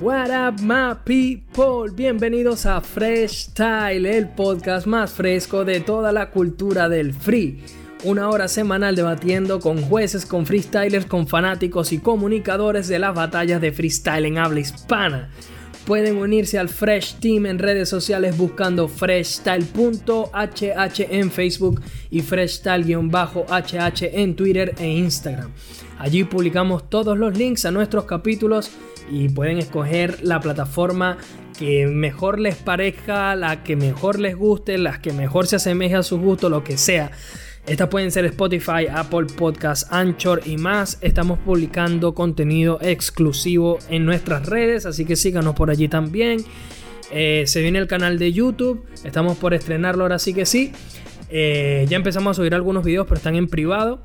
What up, my people? Bienvenidos a Fresh Style, el podcast más fresco de toda la cultura del free. Una hora semanal debatiendo con jueces, con freestylers, con fanáticos y comunicadores de las batallas de freestyle en habla hispana. Pueden unirse al Fresh Team en redes sociales buscando freshstyle.hh en Facebook y freshstyle-hh en Twitter e Instagram. Allí publicamos todos los links a nuestros capítulos y pueden escoger la plataforma que mejor les parezca, la que mejor les guste, las que mejor se asemeje a su gusto, lo que sea. Estas pueden ser Spotify, Apple Podcasts, Anchor y más. Estamos publicando contenido exclusivo en nuestras redes, así que síganos por allí también. Eh, se viene el canal de YouTube, estamos por estrenarlo ahora sí que sí. Eh, ya empezamos a subir algunos videos, pero están en privado.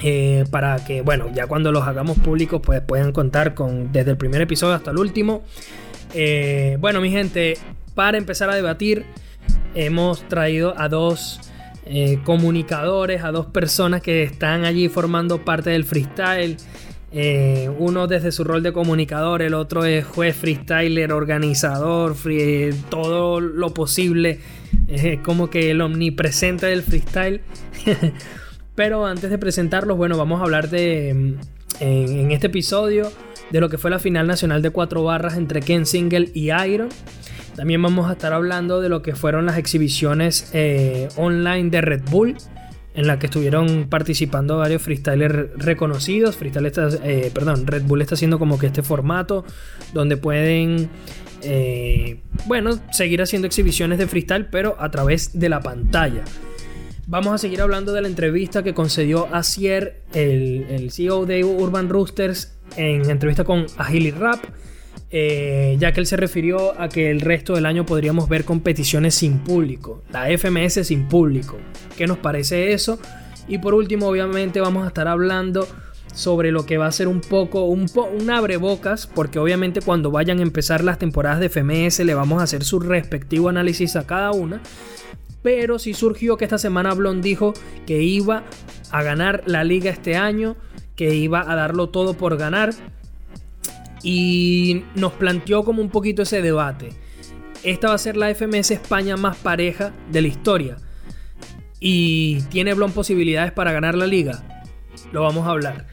Eh, para que, bueno, ya cuando los hagamos públicos, pues puedan contar con desde el primer episodio hasta el último. Eh, bueno, mi gente, para empezar a debatir, hemos traído a dos eh, comunicadores, a dos personas que están allí formando parte del freestyle. uno desde su rol de comunicador, el otro es juez freestyler, organizador, todo lo posible. Como que el omnipresente del freestyle. Pero antes de presentarlos, bueno, vamos a hablar de en, en, este episodio de lo que fue la final nacional de cuatro barras entre Ken Single y Iron. También vamos a estar hablando de lo que fueron las exhibiciones eh, online de Red Bull, en la que estuvieron participando varios freestylers reconocidos. Freestyle eh, perdón, Red Bull está haciendo como que este formato donde pueden, eh, bueno, seguir haciendo exhibiciones de freestyle, pero a través de la pantalla. Vamos a seguir hablando de la entrevista que concedió Asier, el, el CEO de Urban Roosters, en entrevista con Agili Rap, eh, ya que él se refirió a que el resto del año podríamos ver competiciones sin público, la FMS sin público. ¿Qué nos parece eso? Y por último, obviamente, vamos a estar hablando sobre lo que va a ser un poco un, un abrebocas, porque obviamente cuando vayan a empezar las temporadas de FMS le vamos a hacer su respectivo análisis a cada una. Pero sí surgió que esta semana Blond dijo que iba a ganar la liga este año, que iba a darlo todo por ganar. Y nos planteó como un poquito ese debate. Esta va a ser la FMS España más pareja de la historia. Y tiene Blond posibilidades para ganar la liga. Lo vamos a hablar.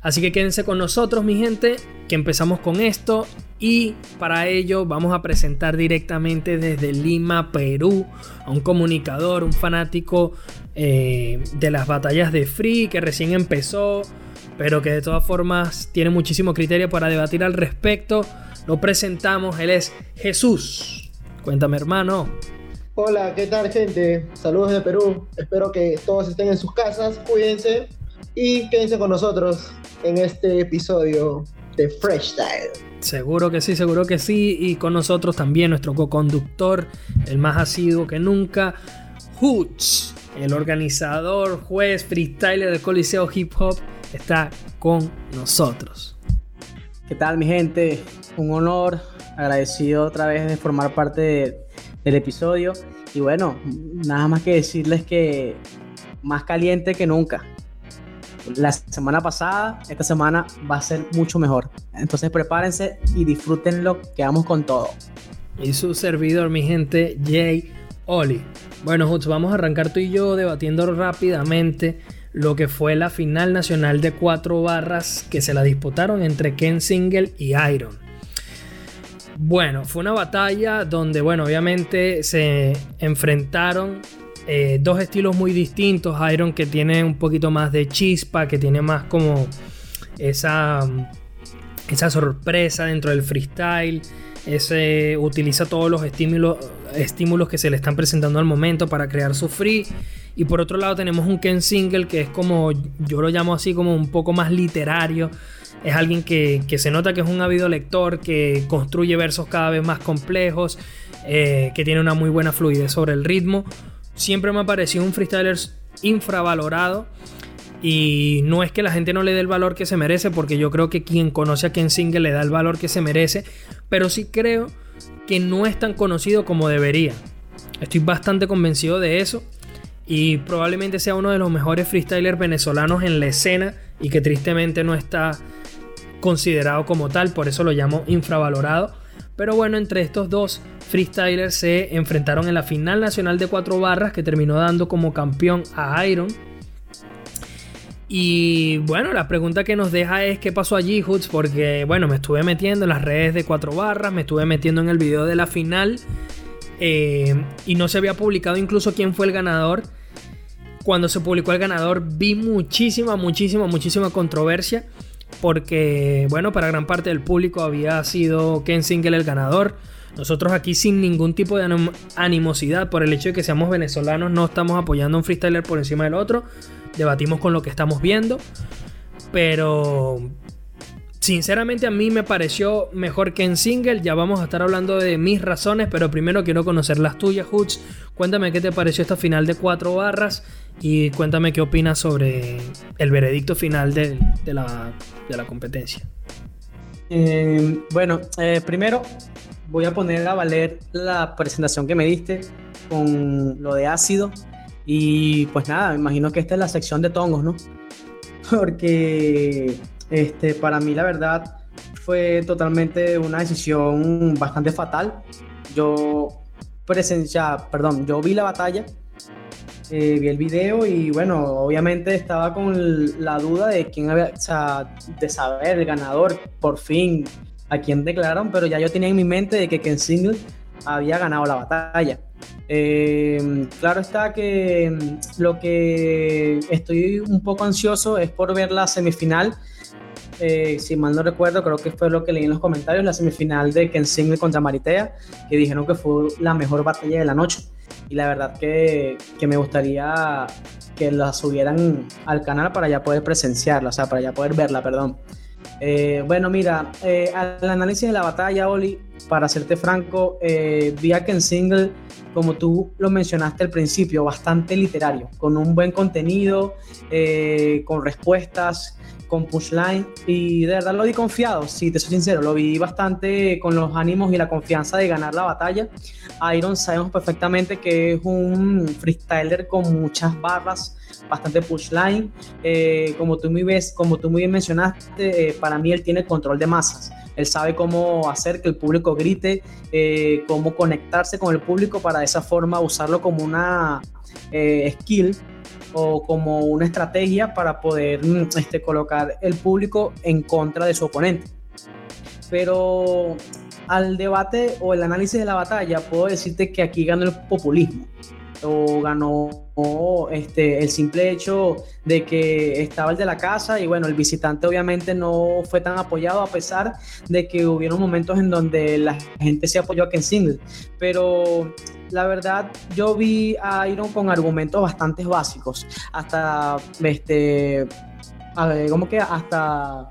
Así que quédense con nosotros, mi gente, que empezamos con esto. Y para ello vamos a presentar directamente desde Lima, Perú, a un comunicador, un fanático eh, de las batallas de Free que recién empezó, pero que de todas formas tiene muchísimo criterio para debatir al respecto. Lo presentamos, él es Jesús. Cuéntame, hermano. Hola, ¿qué tal, gente? Saludos de Perú. Espero que todos estén en sus casas, cuídense y quédense con nosotros en este episodio de Fresh Style. Seguro que sí, seguro que sí. Y con nosotros también nuestro co-conductor, el más asiduo que nunca, Hoots, el organizador, juez, freestyler del Coliseo Hip Hop, está con nosotros. ¿Qué tal, mi gente? Un honor, agradecido otra vez de formar parte del episodio. Y bueno, nada más que decirles que más caliente que nunca la semana pasada, esta semana va a ser mucho mejor. Entonces prepárense y disfrútenlo, que vamos con todo. Y su servidor, mi gente, Jay Oli. Bueno, Hutz, vamos a arrancar tú y yo debatiendo rápidamente lo que fue la final nacional de cuatro barras que se la disputaron entre Ken Single y Iron. Bueno, fue una batalla donde, bueno, obviamente se enfrentaron eh, dos estilos muy distintos. Iron que tiene un poquito más de chispa, que tiene más como esa, esa sorpresa dentro del freestyle. Ese, utiliza todos los estímulos, estímulos que se le están presentando al momento para crear su free. Y por otro lado tenemos un Ken Single que es como, yo lo llamo así como un poco más literario. Es alguien que, se nota que es un ávido lector, que construye versos cada vez más complejos, eh, que tiene una muy buena fluidez sobre el ritmo siempre me ha parecido un freestyler infravalorado. Y no es que la gente no le dé el valor que se merece, porque yo creo que quien conoce a Ken Single le da el valor que se merece, pero sí creo que no es tan conocido como debería. Estoy bastante convencido de eso y probablemente sea uno de los mejores freestylers venezolanos en la escena y que tristemente no está considerado como tal, por eso lo llamo infravalorado. Pero bueno, entre estos dos freestylers se enfrentaron en la final nacional de cuatro barras que terminó dando como campeón a Iron. Y bueno, la pregunta que nos deja es qué pasó allí, Hoods, porque bueno, me estuve metiendo en las redes de cuatro barras, me estuve metiendo en el video de la final eh, y no se había publicado incluso quién fue el ganador. Cuando se publicó el ganador vi muchísima, muchísima, muchísima controversia porque bueno, para gran parte del público había sido Ken Single el ganador. Nosotros aquí sin ningún tipo de animosidad por el hecho de que seamos venezolanos no estamos apoyando a un freestyler por encima del otro. Debatimos con lo que estamos viendo. Pero sinceramente a mí me pareció mejor que en single. Ya vamos a estar hablando de mis razones, pero primero quiero conocer las tuyas, Hoots. Cuéntame qué te pareció esta final de cuatro barras y cuéntame qué opinas sobre el veredicto final de, la, competencia. Eh, bueno, eh, primero voy a poner a valer la presentación que me diste con lo de ácido. Y pues nada, me imagino que esta es la sección de tongos, ¿no? Porque este, para mí la verdad fue totalmente una decisión bastante fatal. Yo presencia, perdón, yo vi la batalla, eh, vi el video y bueno, obviamente estaba con la duda de quién había, o sea, de saber el ganador, por fin a quién declararon, pero ya yo tenía en mi mente de que Ken Single había ganado la batalla. Eh, claro está que mm, lo que estoy un poco ansioso es por ver la semifinal. Eh, si mal no recuerdo, creo que fue lo que leí en los comentarios, la semifinal de Ken Single contra Maritea, que dijeron que fue la mejor batalla de la noche. Y la verdad que, que me gustaría que la subieran al canal para ya poder presenciarla, o sea, para ya poder verla, perdón. Eh, bueno, mira, eh, al análisis de la batalla, Oli, para serte franco, eh, vi a Ken Single, como tú lo mencionaste al principio, bastante literario, con un buen contenido, con respuestas, con pushline, y de verdad lo vi confiado, si te soy sincero, lo vi bastante con los ánimos y la confianza de ganar la batalla. Iron sabemos perfectamente que es un freestyler con muchas barras bastante push line. Eh, como, tú muy ves, como tú muy bien mencionaste, eh, para mí él tiene control de masas. Él sabe cómo hacer que el público grite, eh, cómo conectarse con el público para de esa forma usarlo como una skill o como una estrategia para poder mm, este, colocar el público en contra de su oponente. Pero al debate o el análisis de la batalla, puedo decirte que aquí ganó el populismo o ganó este, el simple hecho de que estaba el de la casa y bueno, el visitante obviamente no fue tan apoyado a pesar de que hubieron momentos en donde la gente se apoyó a Ken Single. Pero la verdad yo vi a Iron con argumentos bastante básicos, hasta este, como que hasta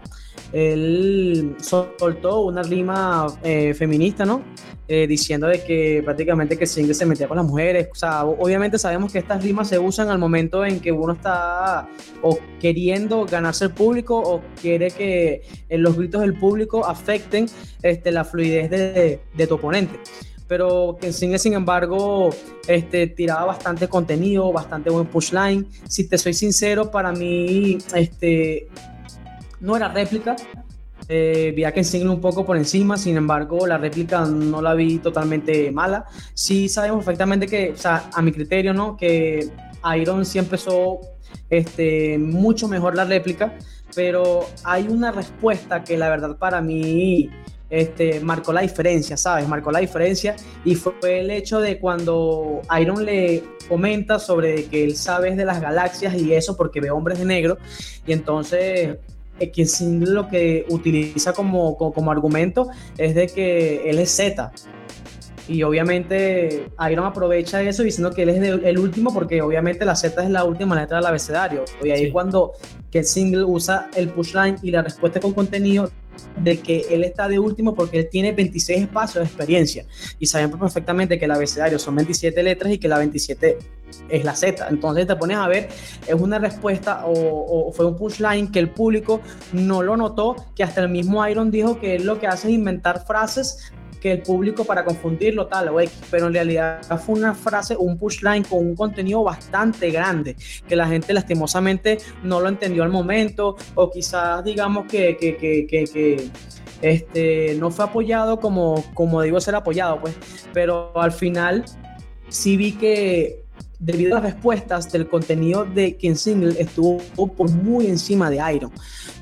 él soltó una rima eh, feminista, ¿no? Eh, diciendo de que prácticamente que Single se metía con las mujeres. O sea, obviamente sabemos que estas rimas se usan al momento en que uno está o queriendo ganarse el público o quiere que eh, los gritos del público afecten este, la fluidez de, de tu oponente pero que Single, sin embargo, este, tiraba bastante contenido, bastante buen pushline. Si te soy sincero, para mí, este, no era réplica. Eh, vi a Ken un poco por encima, sin embargo, la réplica no la vi totalmente mala. Sí sabemos perfectamente que, o sea, a mi criterio, ¿no? Que Iron sí empezó este, mucho mejor la réplica, pero hay una respuesta que la verdad para mí este, marcó la diferencia, ¿sabes? Marcó la diferencia y fue el hecho de cuando Iron le comenta sobre que él sabe de las galaxias y eso porque ve hombres de negro y entonces que Single lo que utiliza como, como, argumento es de que él es Z. Y obviamente Iron aprovecha eso diciendo que él es el último porque obviamente la Z es la última letra del abecedario. Y ahí cuando que Single usa el pushline y la respuesta con contenido de que él está de último porque él tiene 26 espacios de experiencia y sabemos perfectamente que el abecedario son 27 letras y que la 27 es la Z. Entonces te pones a ver, es una respuesta o, fue un punchline que el público no lo notó, que hasta el mismo Iron dijo que lo que hace es inventar frases que el público para confundirlo tal o X, pero en realidad fue una frase, un pushline con un contenido bastante grande, que la gente lastimosamente no lo entendió al momento, o quizás digamos que, que, que, que este, no fue apoyado como, como debió ser apoyado, pues, pero al final sí vi que debido a las respuestas del contenido de Ken Single estuvo por muy encima de Iron.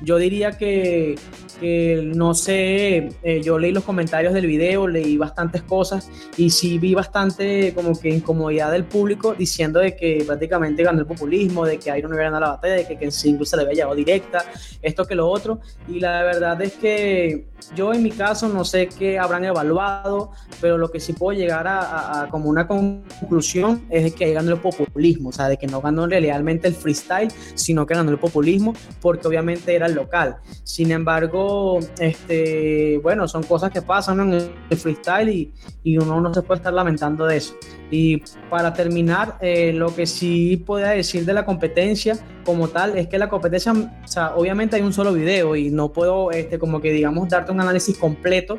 Yo diría que que no sé, eh, yo leí los comentarios del video, leí bastantes cosas y sí vi bastante como que incomodidad del público diciendo de que prácticamente ganó el populismo, de que Iron no había ganado la batalla, de que Ken Single se le había llevado directa, esto que lo otro. Y la verdad es que yo en mi caso no sé qué habrán evaluado, pero lo que sí puedo llegar a, como una conclusión es que ahí el populismo, o sea, de que no ganó realmente el freestyle, sino que ganó el populismo porque obviamente era el local. Sin embargo, este, bueno, son cosas que pasan en el freestyle y, y, uno no se puede estar lamentando de eso. Y para terminar, eh, lo que sí podría decir de la competencia como tal es que la competencia, o sea, obviamente hay un solo video y no puedo, este, como que digamos, darte un análisis completo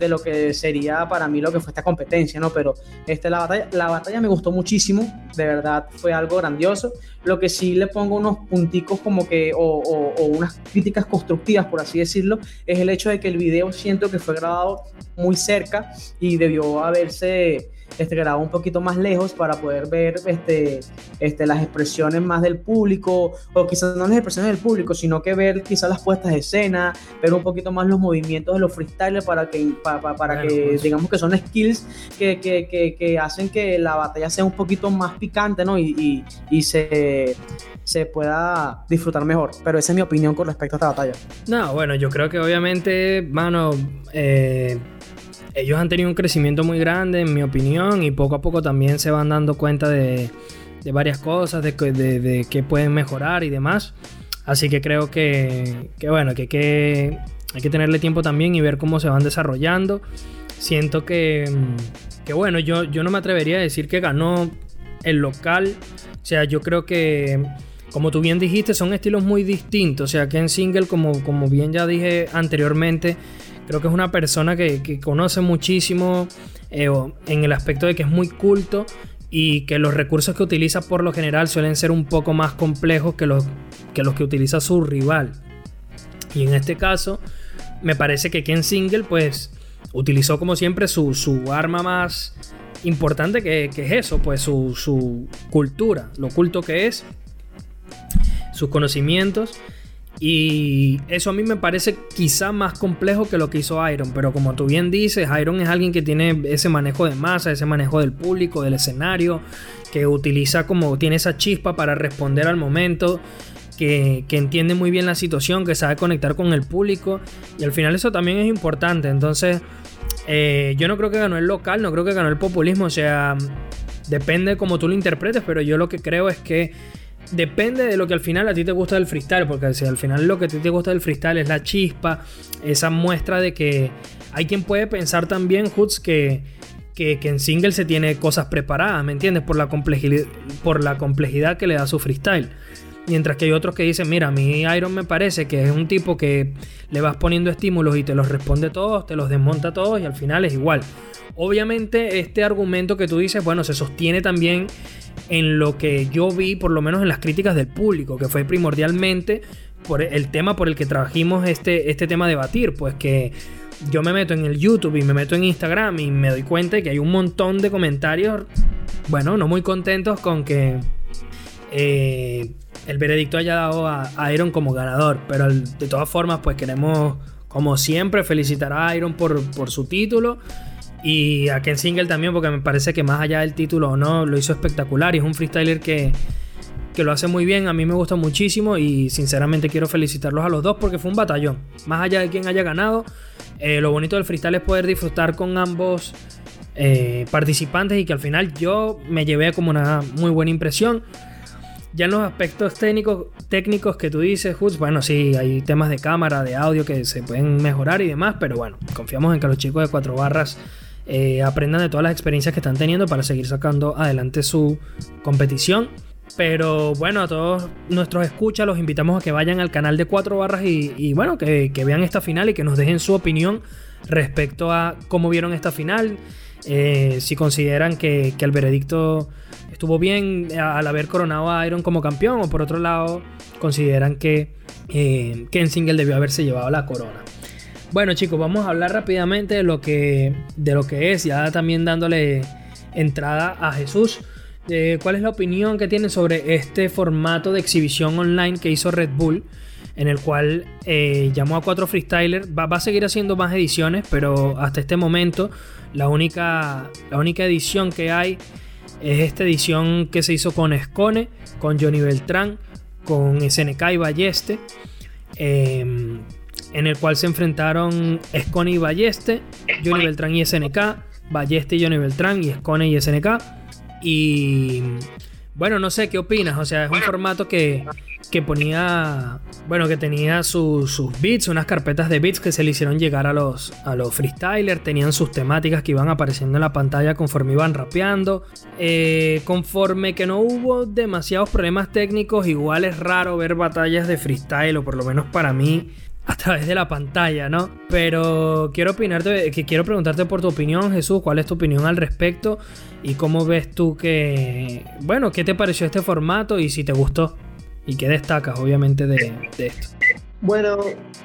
de lo que sería para mí lo que fue esta competencia, ¿no? Pero este, la, batalla, la batalla me gustó muchísimo, de verdad fue algo grandioso. Lo que sí le pongo unos punticos como que, o, o unas críticas constructivas, por así decirlo, es el hecho de que el video siento que fue grabado muy cerca y debió haberse este, grabado un poquito más lejos para poder ver este, este, las expresiones más del público, o quizás no las expresiones del público, sino que ver quizás las puestas de escena, ver un poquito más los movimientos de los freestylers para que, para, para que pues. digamos que son skills que, que, que, hacen que la batalla sea un poquito más picante, ¿no? Y, y, y se se pueda disfrutar mejor. Pero esa es mi opinión con respecto a esta batalla. No, bueno, yo creo que obviamente, mano, eh, ellos han tenido un crecimiento muy grande, en mi opinión, y poco a poco también se van dando cuenta de, varias cosas, de, de, qué pueden mejorar y demás. Así que creo que, bueno, que, que, hay que tenerle tiempo también y ver cómo se van desarrollando. Siento que, que bueno, yo, no me atrevería a decir que ganó el local. O sea, yo creo que, como tú bien dijiste, son estilos muy distintos. O sea, Ken Single, como, como bien ya dije anteriormente, Creo que es una persona que, conoce muchísimo eh, en el aspecto de que es muy culto y que los recursos que utiliza por lo general suelen ser un poco más complejos que los que, los que utiliza su rival. Y en este caso, me parece que Ken Single, pues, utilizó como siempre su, arma más importante que, es eso, pues su, su cultura, lo culto que es, sus conocimientos y eso a mí me parece quizá más complejo que lo que hizo Iron. Pero como tú bien dices, Iron es alguien que tiene ese manejo de masa, ese manejo del público, del escenario, que utiliza como tiene esa chispa para responder al momento. Que, entiende muy bien la situación, que sabe conectar con el público. Y al final eso también es importante. Entonces, eh, yo no creo que ganó el local, no creo que ganó el populismo. O sea, depende de cómo tú lo interpretes, pero yo lo que creo es que depende de lo que al final a ti te gusta del freestyle, porque si al final lo que a ti te gusta del freestyle es la chispa, esa muestra de que hay quien puede pensar también, Hoods, que, que, en single se tiene cosas preparadas, ¿me entiendes? Por la, complejidad, por la complejidad que le da su freestyle. Mientras que hay otros que dicen, mira, a mí Iron me parece que es un tipo que le vas poniendo estímulos y te los responde todos, te los desmonta todos y al final es igual. Obviamente este argumento que tú dices, bueno, se sostiene también en lo que yo vi, por lo menos en las críticas del público, que fue primordialmente por el tema por el que trajimos este, este tema a debatir, pues que yo me meto en el YouTube y me meto en Instagram y me doy cuenta de que hay un montón de comentarios, bueno, no muy contentos con que eh, el veredicto haya dado a, Iron como ganador, pero de todas formas, pues queremos, como siempre, felicitar a Iron por, su título y a Ken Single también, porque me parece que más allá del título o no, lo hizo espectacular. Y es un freestyler que, que lo hace muy bien. A mí me gusta muchísimo. Y sinceramente quiero felicitarlos a los dos porque fue un batallón. Más allá de quien haya ganado, eh, lo bonito del freestyle es poder disfrutar con ambos eh, participantes. Y que al final yo me llevé como una muy buena impresión. Ya en los aspectos técnicos, técnicos que tú dices, Hoods, bueno, sí, hay temas de cámara, de audio que se pueden mejorar y demás, pero bueno, confiamos en que los chicos de cuatro barras eh, aprendan de todas las experiencias que están teniendo para seguir sacando adelante su competición. Pero bueno, a todos nuestros escuchas los invitamos a que vayan al canal de Cuatro Barras y, bueno, que, vean esta final y que nos dejen su opinión respecto a cómo vieron esta final, eh, si consideran que, el veredicto estuvo bien al haber coronado a Iron como campeón o por otro lado consideran que eh, Single debió haberse llevado la corona. Bueno chicos, vamos a hablar rápidamente de lo que, de lo que es, ya también dándole entrada a Jesús. Eh, ¿Cuál es la opinión que tienen sobre este formato de exhibición online que hizo Red Bull? En el cual eh, llamó a cuatro freestylers. Va, a seguir haciendo más ediciones, pero hasta este momento la única, la única edición que hay es esta edición que se hizo con Escone, con Johnny Beltrán, con SNK y Balleste. Em, en el cual se enfrentaron Escone y Balleste, Johnny Beltrán y SNK, Balleste y Johnny Beltrán y Escone y SNK. Y bueno, no sé qué opinas. O sea, es un formato que, que ponía, bueno, que tenía sus beats, unas carpetas de beats que se le hicieron llegar a los, a los freestylers. Tenían sus temáticas que iban apareciendo en la pantalla conforme iban rapeando. Eh, conforme que no hubo demasiados problemas técnicos, igual es raro ver batallas de freestyle, o por lo menos para mí a través de la pantalla, ¿no? Pero quiero opinarte, que quiero preguntarte por tu opinión, Jesús, ¿cuál es tu opinión al respecto? Y cómo ves tú que, bueno, ¿qué te pareció este formato y si te gustó? ¿Y qué destacas, obviamente, de, esto? Bueno,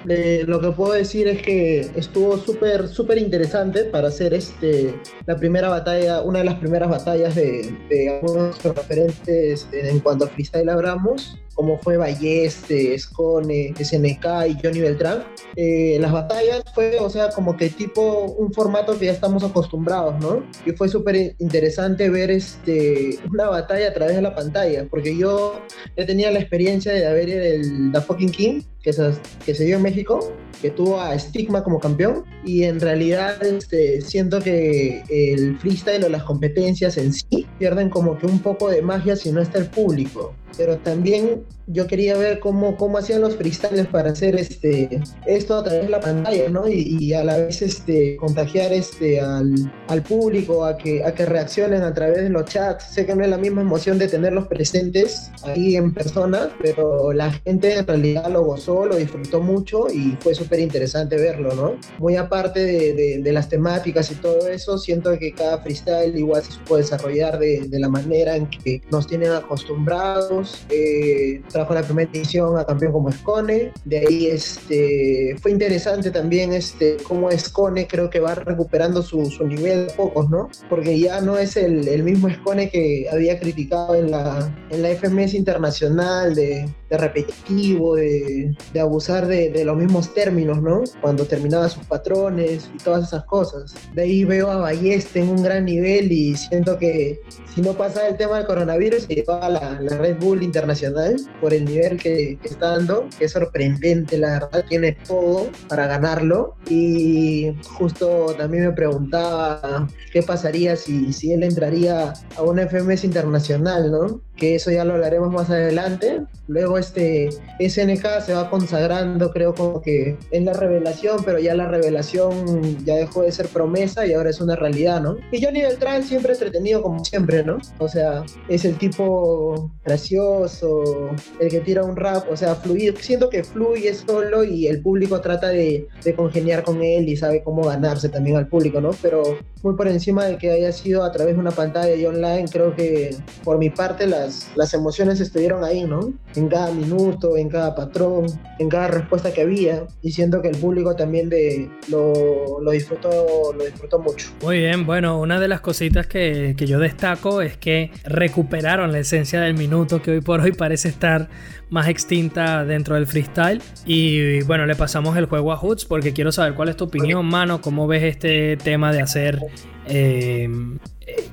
lo que puedo decir es que estuvo súper, súper interesante para hacer este, la primera batalla, una de las primeras batallas de, de algunos referentes en cuanto a freestyle hablamos como fue Balleste, Scone, SNK y Johnny Beltrán. Eh, las batallas fue, o sea, como que tipo un formato que ya estamos acostumbrados, ¿no? Y fue súper interesante ver este, una batalla a través de la pantalla, porque yo ya tenía la experiencia de haber el The Fucking King, que se, que se dio en México, que tuvo a Stigma como campeón, y en realidad este, siento que el freestyle o las competencias en sí pierden como que un poco de magia si no está el público pero también yo quería ver cómo, cómo hacían los freestyles para hacer este, esto a través de la pantalla, ¿no? Y, a la vez este, contagiar este, al, al, público a que, a que reaccionen a través de los chats. Sé que no es la misma emoción de tenerlos presentes ahí en persona, pero la gente en realidad lo gozó, lo disfrutó mucho y fue súper interesante verlo, ¿no? Muy aparte de, de, las temáticas y todo eso, siento que cada freestyle igual se supo desarrollar de, de la manera en que nos tienen acostumbrados. Eh, trajo la primera edición a campeón como Escone. De ahí este, fue interesante también este, cómo Escone creo que va recuperando su, su nivel de pocos, ¿no? Porque ya no es el, el, mismo Escone que había criticado en la, en la FMS internacional de, repetitivo, de, abusar de, los mismos términos, ¿no? Cuando terminaba sus patrones y todas esas cosas. De ahí veo a Balleste en un gran nivel y siento que si no pasa el tema del coronavirus se llevaba la, la Red Bull internacional por el nivel que, está dando, que es sorprendente, la verdad, tiene todo para ganarlo. Y justo también me preguntaba qué pasaría si, si él entraría a una FMS internacional, ¿no? Que eso ya lo hablaremos más adelante. Luego este SNK se va consagrando, creo como que es la revelación, pero ya la revelación ya dejó de ser promesa y ahora es una realidad, ¿no? Y Johnny Beltrán siempre entretenido como siempre, ¿no? O sea, es el tipo gracioso, el que tira un rap, o sea, fluido. Siento que fluye solo y el público trata de, de, congeniar con él y sabe cómo ganarse también al público, ¿no? Pero muy por encima de que haya sido a través de una pantalla y online, creo que por mi parte las, las emociones estuvieron ahí, ¿no? En cada minuto, en cada patrón, en cada respuesta que había y siento que el público también de, lo, lo, disfrutó, lo disfrutó mucho. Muy bien, bueno, una de las cositas que, que yo destaco es que recuperaron la esencia del minuto que hoy por hoy parece estar más extinta dentro del freestyle. Y bueno, le pasamos el juego a Hoots porque quiero saber cuál es tu opinión, mano, cómo ves este tema de hacer eh,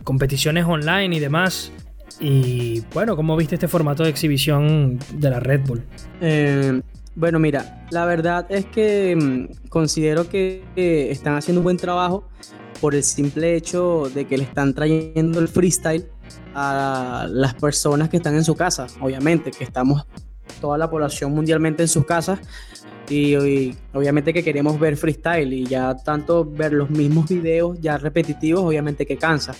competiciones online y demás. Y bueno, ¿cómo viste este formato de exhibición de la Red Bull? Eh, bueno, mira, la verdad es que mm, considero que están haciendo un buen trabajo por el simple hecho de que le están trayendo el freestyle a las personas que están en su casa, obviamente, que estamos toda la población mundialmente en sus casas y, obviamente que queremos ver freestyle y ya tanto ver los mismos videos ya repetitivos, obviamente que cansa.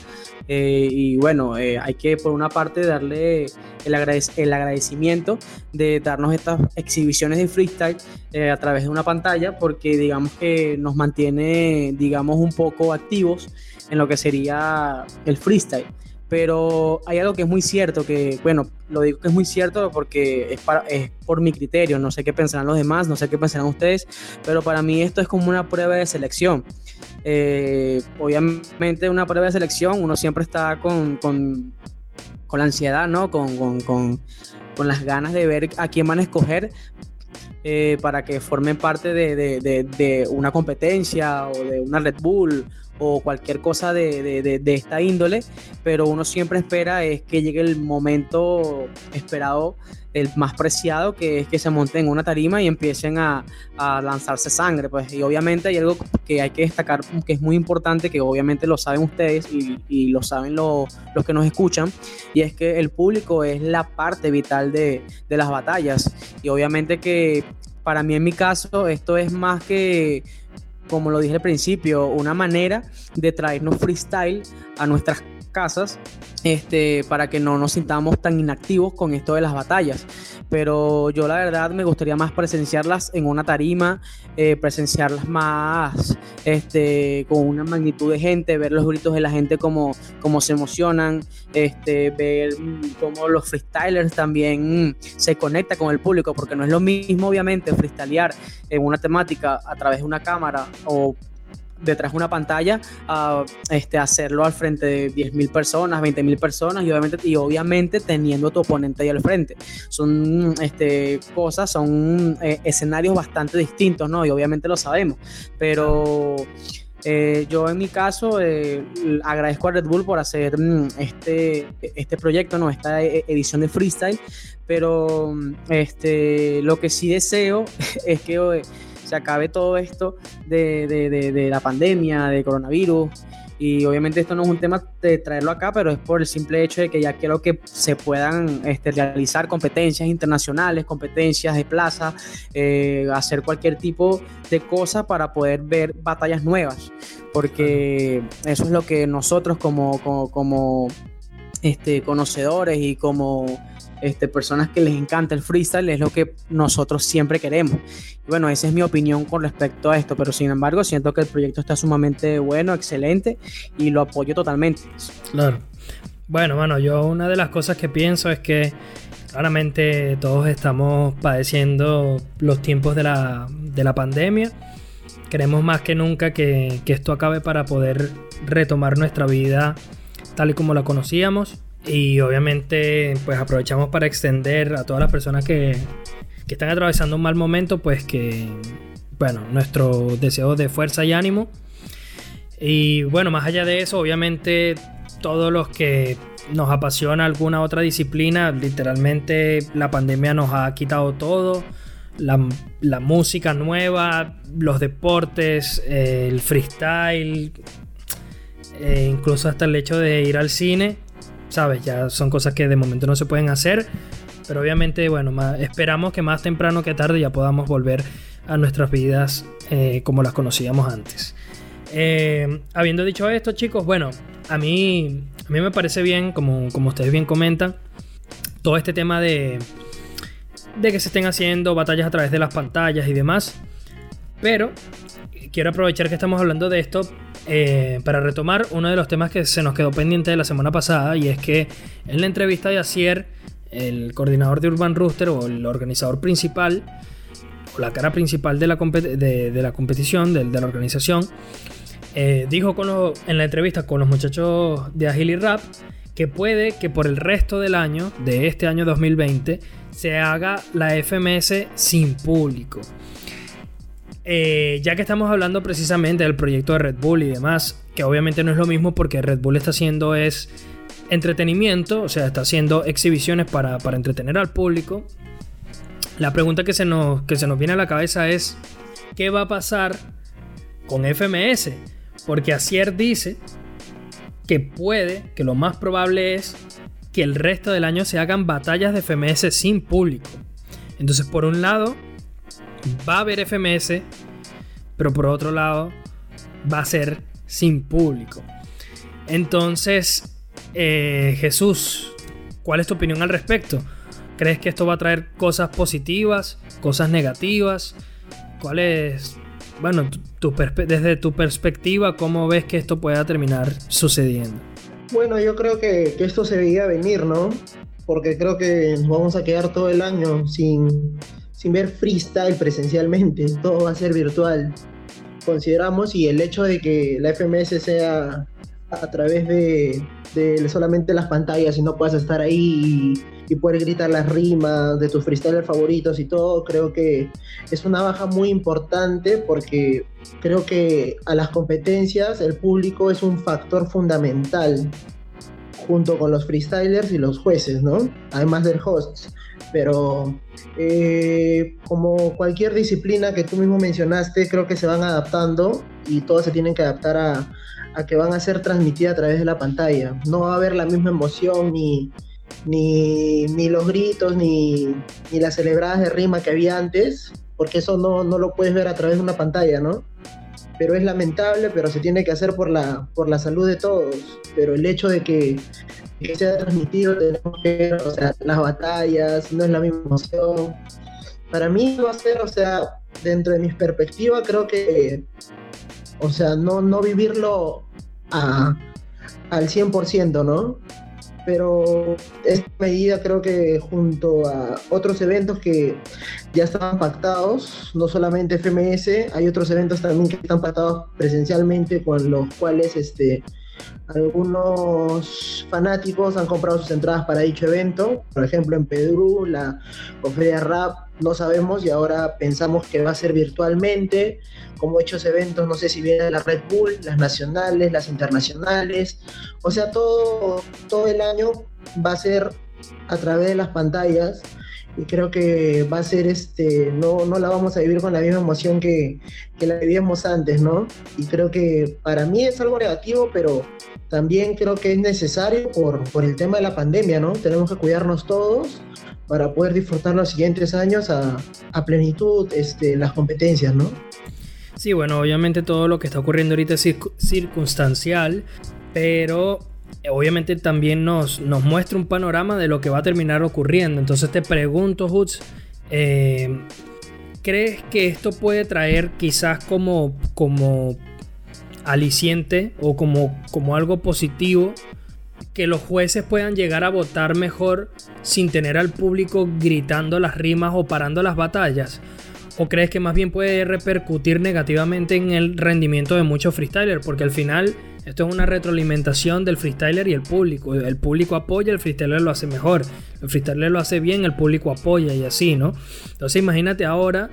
Eh, y bueno, eh, hay que por una parte darle el, el, agradecimiento de darnos estas exhibiciones de freestyle eh, a través de una pantalla porque digamos que nos mantiene, digamos, un poco activos en lo que sería el freestyle pero hay algo que es muy cierto, que bueno, lo digo que es muy cierto porque es, por mi criterio, no sé qué pensarán los demás, no sé qué pensarán ustedes, pero para mí esto es como una prueba de selección. Eh, obviamente una prueba de selección, uno siempre está con, con, con la ansiedad, ¿no? Con, con, con, las ganas de ver a quién van a escoger, eh, para que formen parte de, de, una competencia o de una Red Bull o cualquier cosa de, esta índole, pero uno siempre espera es que llegue el momento esperado, el más preciado, que es que se monten en una tarima y empiecen a, lanzarse sangre, pues, y obviamente hay algo que hay que destacar, que es muy importante, que obviamente lo saben ustedes y, lo saben los que nos escuchan, y es que el público es la parte vital de, de las batallas, y obviamente que para mí en mi caso esto es más que como lo dije al principio, una manera de traernos freestyle a nuestras casas este, para que no nos sintamos tan inactivos con esto de las batallas. Pero yo la verdad me gustaría más presenciarlas en una tarima, eh, presenciarlas más este, con una magnitud de gente, ver los gritos de la gente como, como se emocionan, este, ver cómo los freestylers también se conecta con el público, porque no es lo mismo obviamente freestylear en una temática a través de una cámara o detrás de una pantalla a este, hacerlo al frente de 10.000 personas, 20.000 personas y obviamente, y obviamente teniendo tu oponente ahí al frente. Son este, cosas, son eh, escenarios bastante distintos, ¿no? Y obviamente lo sabemos, pero... Eh, yo en mi caso eh, agradezco a Red Bull por hacer mm, este, este proyecto, ¿no? esta edición de freestyle, pero este, lo que sí deseo es que se acabe todo esto de, de, de, la pandemia, de coronavirus. Y obviamente esto no es un tema de traerlo acá, pero es por el simple hecho de que ya quiero que se puedan este, realizar competencias internacionales, competencias de plaza, eh, hacer cualquier tipo de cosa para poder ver batallas nuevas. Porque eso es lo que nosotros como, como, como este, conocedores y como este, personas que les encanta el freestyle, es lo que nosotros siempre queremos. Y bueno, esa es mi opinión con respecto a esto, pero sin embargo siento que el proyecto está sumamente bueno, excelente y lo apoyo totalmente. Claro. Bueno, bueno, yo una de las cosas que pienso es que claramente todos estamos padeciendo los tiempos de la, de la pandemia. Queremos más que nunca que, que esto acabe para poder retomar nuestra vida tal y como la conocíamos y obviamente, pues aprovechamos para extender a todas las personas que, que están atravesando un mal momento, pues que, bueno, nuestro deseo de fuerza y ánimo. Y bueno, más allá de eso, obviamente, todos los que nos apasiona alguna otra disciplina, literalmente la pandemia nos ha quitado todo. La, la música nueva, los deportes, el freestyle, e incluso hasta el hecho de ir al cine ¿sabes? Ya son cosas que de momento no se pueden hacer, pero obviamente, bueno, esperamos que más temprano que tarde ya podamos volver a nuestras vidas eh, como las conocíamos antes. Eh, habiendo dicho esto, chicos, bueno, a mí, a mí me parece bien, como, como ustedes bien comentan, todo este tema de, de que se estén haciendo batallas a través de las pantallas y demás. Pero quiero aprovechar que estamos hablando de esto eh, para retomar uno de los temas que se nos quedó pendiente de la semana pasada y es que en la entrevista de Asier, el coordinador de Urban Rooster o el organizador principal o la cara principal de la, de, la competición, de, la organización, eh, dijo en la entrevista con los muchachos de Agile Rap que puede que por el resto del año, de este año 2020, se haga la FMS sin público. Eh, ya que estamos hablando precisamente del proyecto de Red Bull y demás, que obviamente no es lo mismo porque Red Bull está haciendo es entretenimiento, o sea, está haciendo exhibiciones para, entretener al público. La pregunta que se, nos, que se nos viene a la cabeza es, ¿qué va a pasar con FMS? Porque Asier dice que puede, que lo más probable es que el resto del año se hagan batallas de FMS sin público. Entonces, por un lado, va a haber FMS, pero por otro lado, va a ser sin público. Entonces, eh, Jesús, ¿cuál es tu opinión al respecto? ¿Crees que esto va a traer cosas positivas, cosas negativas? ¿Cuál es, bueno, desde tu perspectiva, cómo ves que esto pueda terminar sucediendo? Bueno, yo creo que, que esto se veía venir, ¿no? Porque creo que nos vamos a quedar todo el año sin, sin ver freestyle presencialmente, todo va a ser virtual. Consideramos y el hecho de que la FMS sea a través de, solamente las pantallas y no puedas estar ahí y, poder gritar las rimas de tus freestylers favoritos y todo, creo que es una baja muy importante porque creo que a las competencias el público es un factor fundamental junto con los freestylers y los jueces, ¿no? Además del host. Pero eh, como cualquier disciplina que tú mismo mencionaste, creo que se van adaptando y todos se tienen que adaptar a, a que van a ser transmitidas a través de la pantalla. No va a haber la misma emoción ni, ni, ni los gritos ni, ni, las celebradas de rima que había antes, porque eso no, no, lo puedes ver a través de una pantalla, ¿no? Pero es lamentable, pero se tiene que hacer por la, por la salud de todos. Pero el hecho de que, que sea transmitido, tenemos que ver, o sea, las batallas, no es la misma emoción. Para mí va a ser, o sea, dentro de mis perspectivas, creo que o sea, no, no vivirlo a, al 100%, ¿no? Pero esta medida creo que junto a otros eventos que ya estaban pactados, no solamente FMS, hay otros eventos también que están pactados presencialmente con los cuales este, algunos fanáticos han comprado sus entradas para dicho evento. Por ejemplo, en Perú, la Conferencia Rap, no sabemos y ahora pensamos que va a ser virtualmente. Como hechos eventos, no sé si viene la Red Bull, las nacionales, las internacionales. O sea, todo, todo el año va a ser a través de las pantallas y creo que va a ser este, no, no la vamos a vivir con la misma emoción que, que, la vivíamos antes, ¿no? Y creo que para mí es algo negativo, pero también creo que es necesario por, por el tema de la pandemia, ¿no? Tenemos que cuidarnos todos para poder disfrutar los siguientes años a, a plenitud este, las competencias, ¿no? Sí, bueno, obviamente todo lo que está ocurriendo ahorita es circunstancial, pero obviamente también nos, nos muestra un panorama de lo que va a terminar ocurriendo. Entonces te pregunto, Hutz, eh, ¿crees que esto puede traer quizás como, como aliciente o como, como algo positivo que los jueces puedan llegar a votar mejor sin tener al público gritando las rimas o parando las batallas? ¿O crees que más bien puede repercutir negativamente en el rendimiento de muchos freestylers? Porque al final esto es una retroalimentación del freestyler y el público. El público apoya, el freestyler lo hace mejor. El freestyler lo hace bien, el público apoya y así, ¿no? Entonces imagínate ahora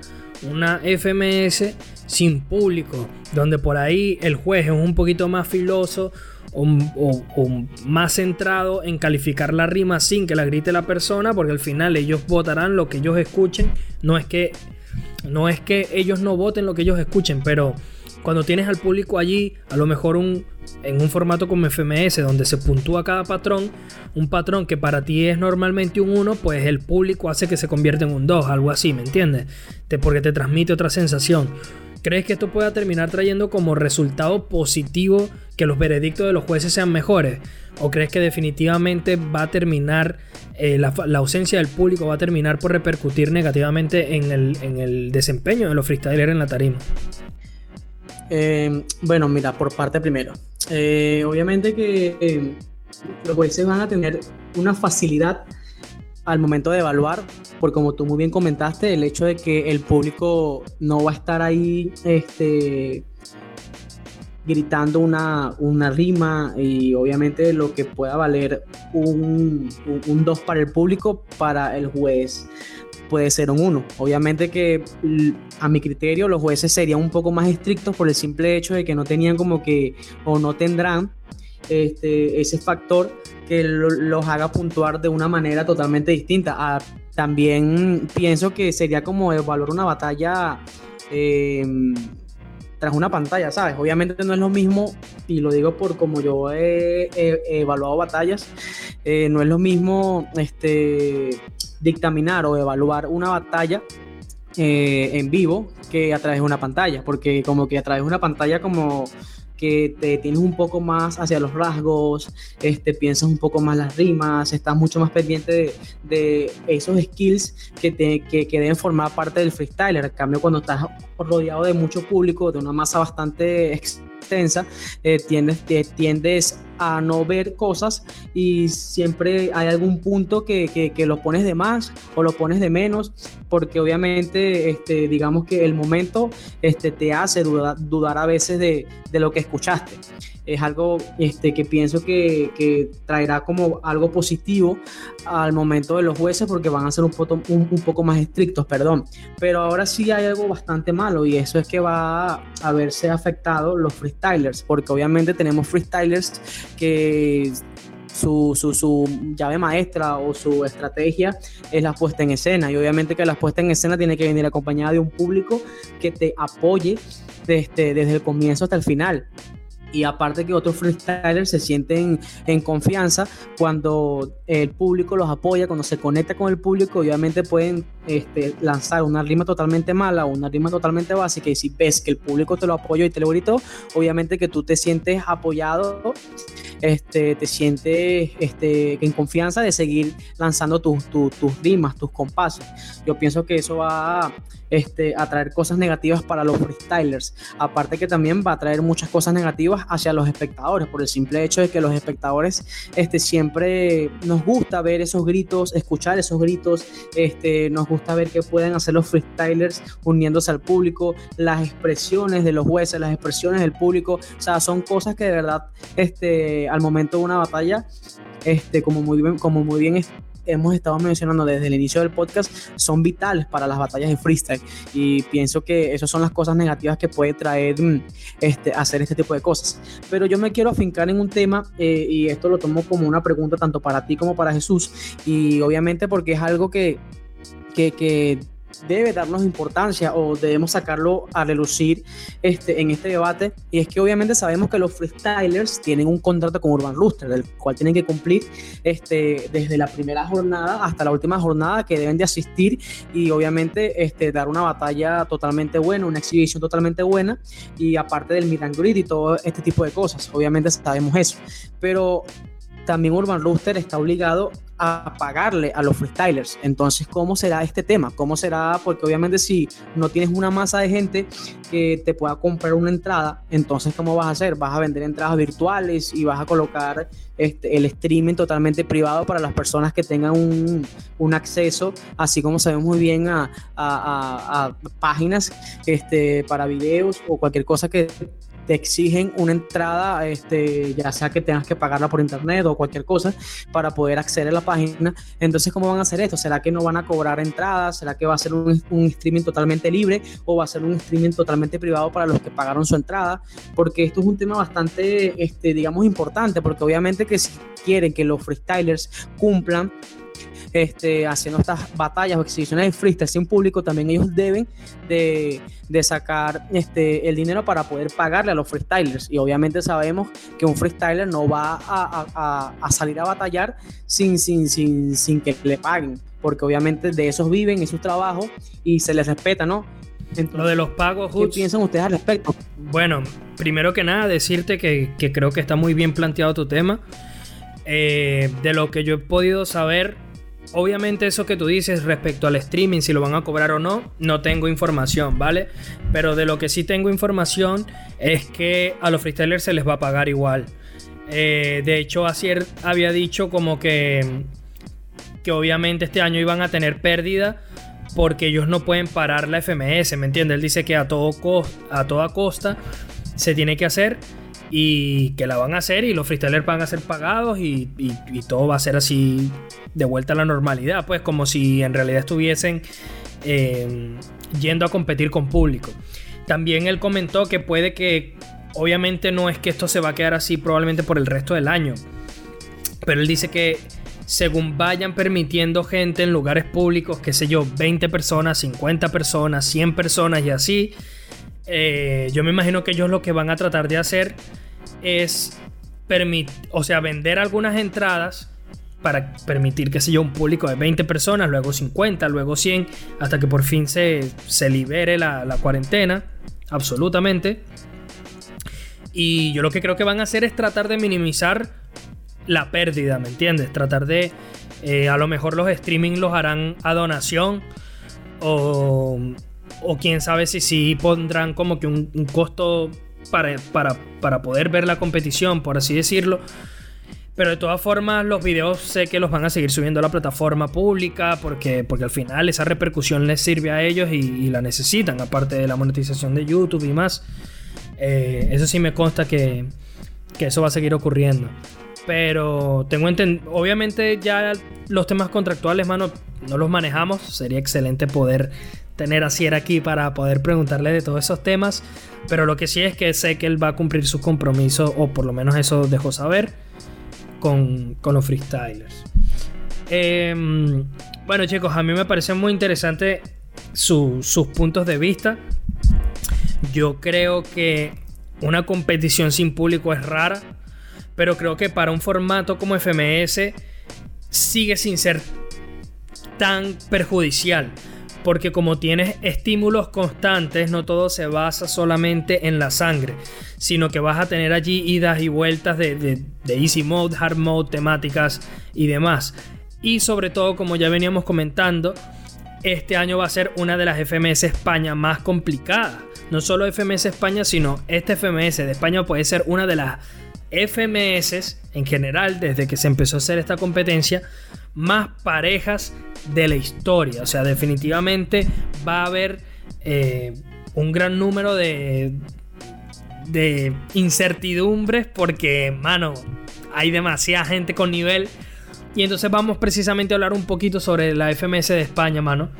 una FMS sin público, donde por ahí el juez es un poquito más filoso o, más centrado en calificar la rima sin que la grite la persona, porque al final ellos votarán lo que ellos escuchen. No es que, no es que ellos no voten lo que ellos escuchen, pero cuando tienes al público allí, a lo mejor en un formato como FMS, donde se puntúa cada patrón, un patrón que para ti es normalmente un 1, pues el público hace que se convierta en un 2, algo así, ¿me entiendes? porque te transmite otra sensación. ¿Crees que esto pueda terminar trayendo como resultado positivo que los veredictos de los jueces sean mejores? ¿O crees que definitivamente va a terminar, eh, la, ausencia del público va a terminar por repercutir negativamente en el, en el desempeño de los freestylers en la tarima? Eh, bueno, mira, por parte primero. Eh, obviamente que eh, los jueces van a tener una facilidad al momento de evaluar, porque como tú muy bien comentaste, el hecho de que el público no va a estar ahí este, gritando una, una rima y obviamente lo que pueda valer un 2 para el público, para el juez puede ser un 1. Obviamente que a mi criterio los jueces serían un poco más estrictos por el simple hecho de que no tenían como que o no tendrán este, ese factor que los haga puntuar de una manera totalmente distinta. Ah, también pienso que sería como evaluar una batalla em, tras una pantalla, ¿sabes? Obviamente no es lo mismo, y lo digo por como yo he, evaluado batallas, eh, no es lo mismo este dictaminar o evaluar una batalla eh, en vivo que a través de una pantalla, porque como que a través de una pantalla como que te tienes un poco más hacia los rasgos, este, piensas un poco más las rimas, estás mucho más pendiente de, esos skills que, te, que, que, deben formar parte del freestyler. En cambio, cuando estás rodeado de mucho público, de una masa bastante extensa, eh, tiendes, tiendes a no ver cosas y siempre hay algún punto que, que, lo pones de más o lo pones de menos, porque obviamente, este, digamos que el momento este, te hace dudar, dudar a veces de, de, lo que escuchaste. Es algo este, que pienso que, que, traerá como algo positivo al momento de los jueces porque van a ser un, poco, un, un poco más estrictos, perdón. Pero ahora sí hay algo bastante malo y eso es que va a verse afectado los freestylers, porque obviamente tenemos freestylers que su, su, su, llave maestra o su estrategia es la puesta en escena. Y obviamente que la puesta en escena tiene que venir acompañada de un público que te apoye desde, desde el comienzo hasta el final y aparte que otros freestylers se sienten en confianza cuando el público los apoya, cuando se conecta con el público, obviamente pueden este, lanzar una rima totalmente mala o una rima totalmente básica y si ves que el público te lo apoyó y te lo gritó, obviamente que tú te sientes apoyado, este, te sientes este, en confianza de seguir lanzando tus, tus, tus rimas, tus compases. Yo pienso que eso va este, a traer cosas negativas para los freestylers, aparte que también va a traer muchas cosas negativas hacia los espectadores, por el simple hecho de que los espectadores este, siempre nos gusta ver esos gritos, escuchar esos gritos, este, nos gusta ver qué pueden hacer los freestylers uniéndose al público, las expresiones de los jueces, las expresiones del público, o sea, son cosas que de verdad este, al momento de una batalla, este, como muy bien, como muy bien hemos estado mencionando desde el inicio del podcast son vitales para las batallas de freestyle y pienso que esas son las cosas negativas que puede traer mm, este, hacer este tipo de cosas. Pero yo me quiero afincar en un tema eh, y esto lo tomo como una pregunta tanto para ti como para Jesús y obviamente porque es algo que, que, que debe darnos importancia o debemos sacarlo a relucir este, en este debate. Y es que obviamente sabemos que los freestylers tienen un contrato con Urban Rooster, del cual tienen que cumplir este, desde la primera jornada hasta la última jornada que deben de asistir y obviamente este, dar una batalla totalmente buena, una exhibición totalmente buena y aparte del meet and y todo este tipo de cosas. Obviamente sabemos eso. Pero también Urban Rooster está obligado a pagarle a los freestylers. Entonces, ¿cómo será este tema? ¿Cómo será? Porque obviamente si no tienes una masa de gente que te pueda comprar una entrada, entonces ¿cómo vas a hacer? Vas a vender entradas virtuales y vas a colocar este, el streaming totalmente privado para las personas que tengan un, acceso, así como sabemos muy bien a, páginas este, para videos o cualquier cosa que te exigen una entrada, este, ya sea que tengas que pagarla por internet o cualquier cosa, para poder acceder a la página. Entonces, ¿cómo van a hacer esto? ¿Será que no van a cobrar entradas? ¿Será que va a ser un, un streaming totalmente libre o va a ser un streaming totalmente privado para los que pagaron su entrada? Porque esto es un tema bastante, este, digamos, importante, porque obviamente que si quieren que los freestylers cumplan este, haciendo estas batallas o exhibiciones de freestyle sin público, también ellos deben de, de, sacar este, el dinero para poder pagarle a los freestylers. Y obviamente sabemos que un freestyler no va a, a, a salir a batallar sin, sin, sin, sin que le paguen, porque obviamente de esos viven, es su trabajo y se les respeta, ¿no? Entonces, Lo de los pagos, ¿qué piensan ustedes al respecto? Bueno, primero que nada, decirte que, que creo que está muy bien planteado tu tema. Eh, de lo que yo he podido saber, Obviamente eso que tú dices respecto al streaming, si lo van a cobrar o no, no tengo información, ¿vale? Pero de lo que sí tengo información es que a los freestylers se les va a pagar igual. Eh, de hecho, Acier había dicho como que, que obviamente este año iban a tener pérdida porque ellos no pueden parar la FMS, ¿me entiendes? Él dice que a, todo a toda costa se tiene que hacer y que la van a hacer y los freestylers van a ser pagados y, todo va a ser así de vuelta a la normalidad, pues como si en realidad estuviesen eh, yendo a competir con público. También él comentó que puede que, obviamente no es que esto se va a quedar así probablemente por el resto del año, pero él dice que según vayan permitiendo gente en lugares públicos, qué sé yo, 20 personas, 50 personas, 100 personas y así, eh, yo me imagino que ellos lo que van a tratar de hacer es o sea, vender algunas entradas para permitir, qué sé yo, un público de 20 personas, luego 50, luego 100, hasta que por fin se, se libere la, la cuarentena, absolutamente. Y yo lo que creo que van a hacer es tratar de minimizar la pérdida, ¿me entiendes? Tratar de, eh, a lo mejor los streaming los harán a donación o, o quién sabe si sí pondrán como que un costo para, para, para poder ver la competición, por así decirlo. Pero de todas formas, los videos sé que los van a seguir subiendo a la plataforma pública porque, porque al final esa repercusión les sirve a ellos y, la necesitan, aparte de la monetización de YouTube y más. Eh, eso sí me consta que, que, eso va a seguir ocurriendo. Pero tengo entendido, obviamente ya los temas contractuales, mano, no los manejamos. Sería excelente poder tener a Sierra aquí para poder preguntarle de todos esos temas. Pero lo que sí es que sé que él va a cumplir su compromiso, o por lo menos eso dejó saber con, con los freestylers. Eh, bueno, chicos, a mí me parece muy interesante su, sus puntos de vista. Yo creo que una competición sin público es rara, pero creo que para un formato como FMS sigue sin ser tan perjudicial. Porque como tienes estímulos constantes, no todo se basa solamente en la sangre, sino que vas a tener allí idas y vueltas de, easy mode, hard mode, temáticas y demás. Y sobre todo, como ya veníamos comentando, este año va a ser una de las FMS España más complicadas. No solo FMS España, sino este FMS de España puede ser una de las FMS en general, desde que se empezó a hacer esta competencia, más parejas de la historia. O sea, definitivamente va a haber eh, un gran número de, de incertidumbres porque, mano, hay demasiada gente con nivel. Y entonces vamos precisamente a hablar un poquito sobre la FMS de España, mano.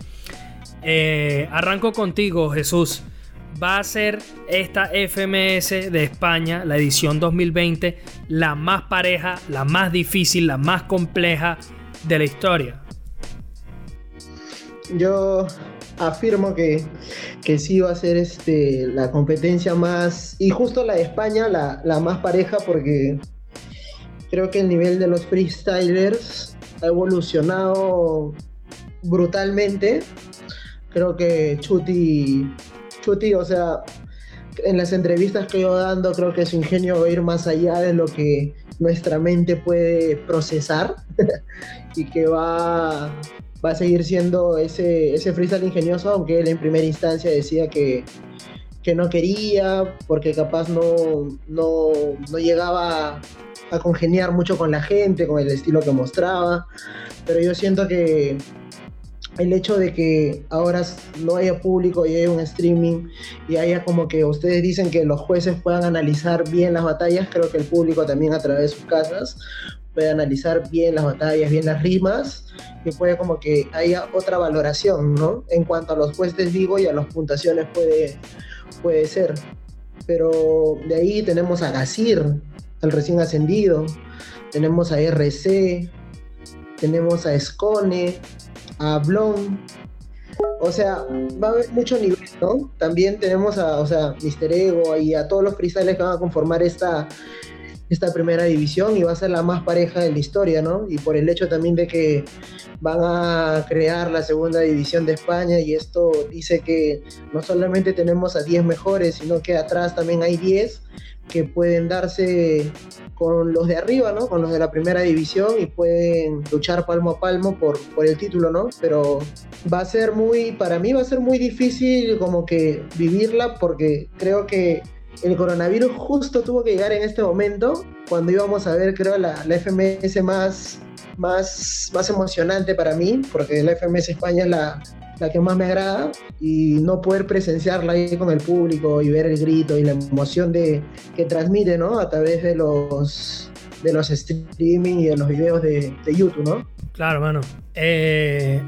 Eh, arranco contigo, Jesús. Va a ser esta FMS de España, la edición 2020, la más pareja, la más difícil, la más compleja de la historia. Yo afirmo que, que sí va a ser este, la competencia más, y justo la de España, la, la más pareja, porque creo que el nivel de los freestylers ha evolucionado brutalmente. Creo que Chuti, Chuti, o sea, en las entrevistas que yo dando, creo que su ingenio va a ir más allá de lo que nuestra mente puede procesar y que va, va a seguir siendo ese, ese freestyle ingenioso, aunque él en primera instancia decía que, que no quería, porque capaz no, no, no llegaba a congeniar mucho con la gente, con el estilo que mostraba, pero yo siento que el hecho de que ahora no haya público y haya un streaming y haya como que ustedes dicen que los jueces puedan analizar bien las batallas, creo que el público también a través de sus casas puede analizar bien las batallas, bien las rimas y puede como que haya otra valoración, ¿no? En cuanto a los jueces digo y a las puntuaciones puede, puede ser. Pero de ahí tenemos a Gasir, el recién ascendido, tenemos a RC, tenemos a Escone, a Blon. O sea, va a haber mucho nivel, ¿no? También tenemos a, o sea, Mister Ego y a todos los freestyles que van a conformar esta, esta primera división y va a ser la más pareja de la historia, ¿no? Y por el hecho también de que van a crear la segunda división de España y esto dice que no solamente tenemos a 10 mejores, sino que atrás también hay 10 que pueden darse con los de arriba, ¿no? Con los de la primera división y pueden luchar palmo a palmo por, por el título, ¿no? Pero va a ser muy, para mí va a ser muy difícil como que vivirla porque creo que el coronavirus justo tuvo que llegar en este momento cuando íbamos a ver, creo, la, la FMS más, más, más emocionante para mí, porque la FMS España es la, la que más me agrada y no poder presenciarla ahí con el público y ver el grito y la emoción de, que transmite, ¿no? A través de los, de los streaming y de los videos de, de YouTube, ¿no? Claro, mano. Eh,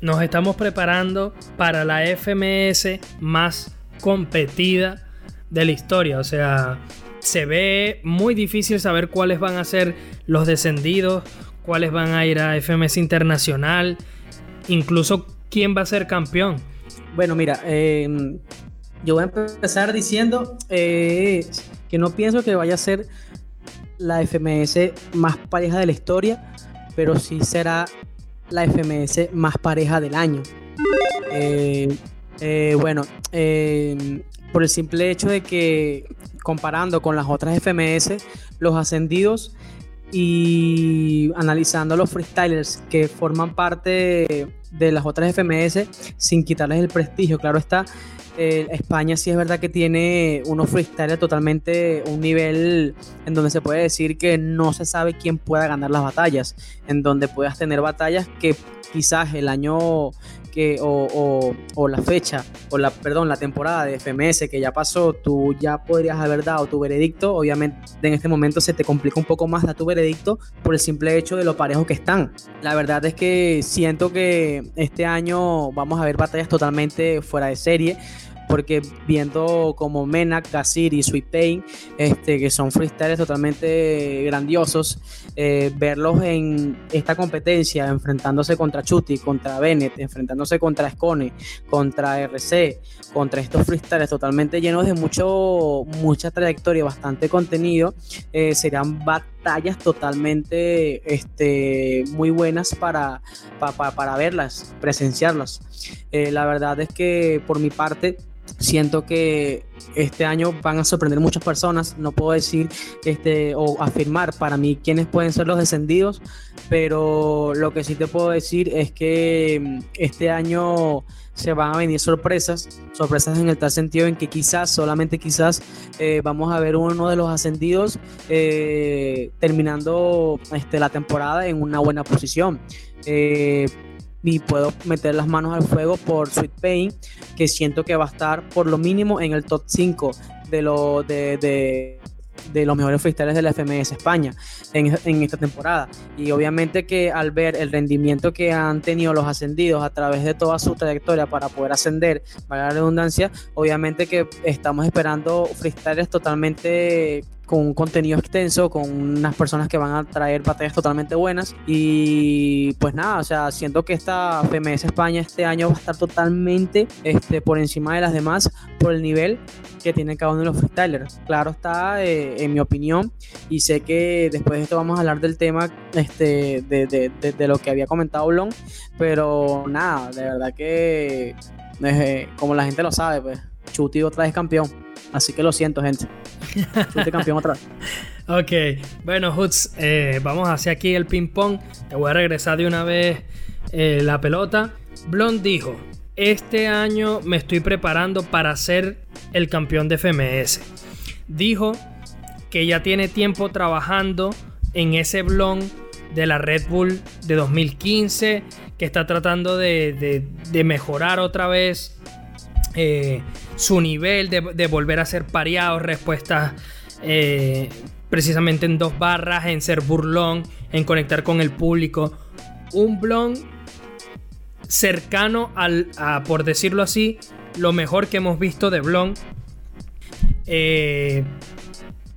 nos estamos preparando para la FMS más competida de la historia. O sea, se ve muy difícil saber cuáles van a ser los descendidos, cuáles van a ir a FMS Internacional, incluso quién va a ser campeón. Bueno, mira, eh, yo voy a empezar diciendo eh, que no pienso que vaya a ser la FMS más pareja de la historia, pero sí será la FMS más pareja del año. Eh, eh, bueno, eh, por el simple hecho de que comparando con las otras FMS, los ascendidos y analizando los freestylers que forman parte de las otras FMS sin quitarles el prestigio, claro está, eh, España sí es verdad que tiene unos freestylers totalmente un nivel en donde se puede decir que no se sabe quién pueda ganar las batallas, en donde puedas tener batallas que quizás el año o, la fecha, o la, perdón, la temporada de FMS que ya pasó, tú ya podrías haber dado tu veredicto. Obviamente en este momento se te complica un poco más dar tu veredicto por el simple hecho de lo parejos que están. La verdad es que siento que este año vamos a ver batallas totalmente fuera de serie porque viendo como Menak, Gasir y Sweet Pain, este, que son freestyles totalmente grandiosos, eh, verlos en esta competencia, enfrentándose contra Chuti, contra Bennett, enfrentándose contra Scone, contra RC, contra estos freestyles totalmente llenos de mucho, mucha trayectoria, bastante contenido, eh, serían batallas totalmente este, muy buenas para, para, verlas, presenciarlas. Eh, la verdad es que por mi parte, siento que este año van a sorprender muchas personas. No puedo decir este, o afirmar para mí quiénes pueden ser los descendidos, pero lo que sí te puedo decir es que mm, este año se van a venir sorpresas, sorpresas en el tal sentido en que quizás, solamente quizás, eh, vamos a ver uno de los ascendidos eh, terminando este, la temporada en una buena posición. Eh, y puedo meter las manos al fuego por Sweet Pain, que siento que va a estar por lo mínimo en el top 5 de, lo, de, de, los mejores freestyles de la FMS España en, en, esta temporada. Y obviamente que al ver el rendimiento que han tenido los ascendidos a través de toda su trayectoria para poder ascender, para la redundancia, obviamente que estamos esperando freestyles totalmente con un contenido extenso, con unas personas que van a traer batallas totalmente buenas. Y pues nada, o sea, siento que esta FMS España este año va a estar totalmente este, por encima de las demás por el nivel que tiene cada uno de los freestylers. Claro está, eh, en mi opinión, y sé que después de esto vamos a hablar del tema este, de, de, de, lo que había comentado Blon, pero nada, de verdad que eh, como la gente lo sabe, pues Chuti otra vez campeón. Así que lo siento, gente. Chuti campeón otra vez. ok, bueno, Hoots, eh, vamos hacia aquí el ping-pong. Te voy a regresar de una vez eh, la pelota. Blond dijo: Este año me estoy preparando para ser el campeón de FMS. Dijo que ya tiene tiempo trabajando en ese blond de la Red Bull de 2015, que está tratando de, de mejorar otra vez eh, su nivel de, volver a ser pareado, respuestas eh, precisamente en dos barras, en ser burlón, en conectar con el público. Un blon cercano al, a, por decirlo así, lo mejor que hemos visto de Blon. Eh,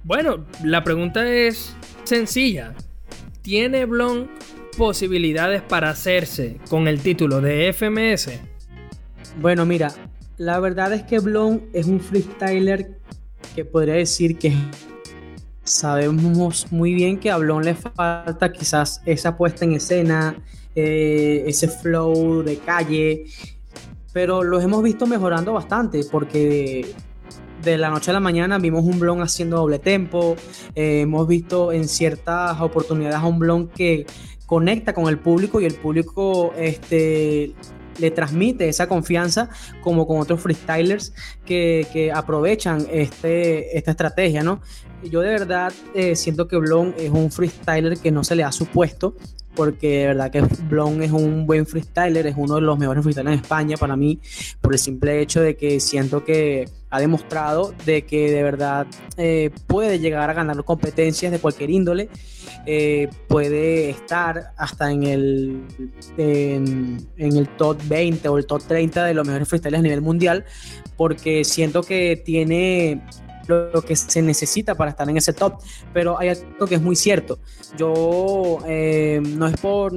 bueno, la pregunta es sencilla. ¿Tiene Blon posibilidades para hacerse con el título de FMS? Bueno, mira, la verdad es que Blon es un freestyler que podría decir que sabemos muy bien que a Blon le falta quizás esa puesta en escena, eh, ese flow de calle, pero los hemos visto mejorando bastante porque de la noche a la mañana vimos un Blon haciendo doble tempo, eh, hemos visto en ciertas oportunidades a un Blon que conecta con el público y el público este, le transmite esa confianza como con otros freestylers que, que aprovechan este, esta estrategia, ¿no? Yo de verdad eh, siento que Blon es un freestyler que no se le ha supuesto porque de verdad que Blon es un buen freestyler, es uno de los mejores freestylers en España para mí, por el simple hecho de que siento que ha demostrado de que de verdad eh, puede llegar a ganar competencias de cualquier índole, eh, puede estar hasta en el, en, el top 20 o el top 30 de los mejores freestylers a nivel mundial, porque siento que tiene lo, que se necesita para estar en ese top. Pero hay algo que es muy cierto. Yo eh, no es por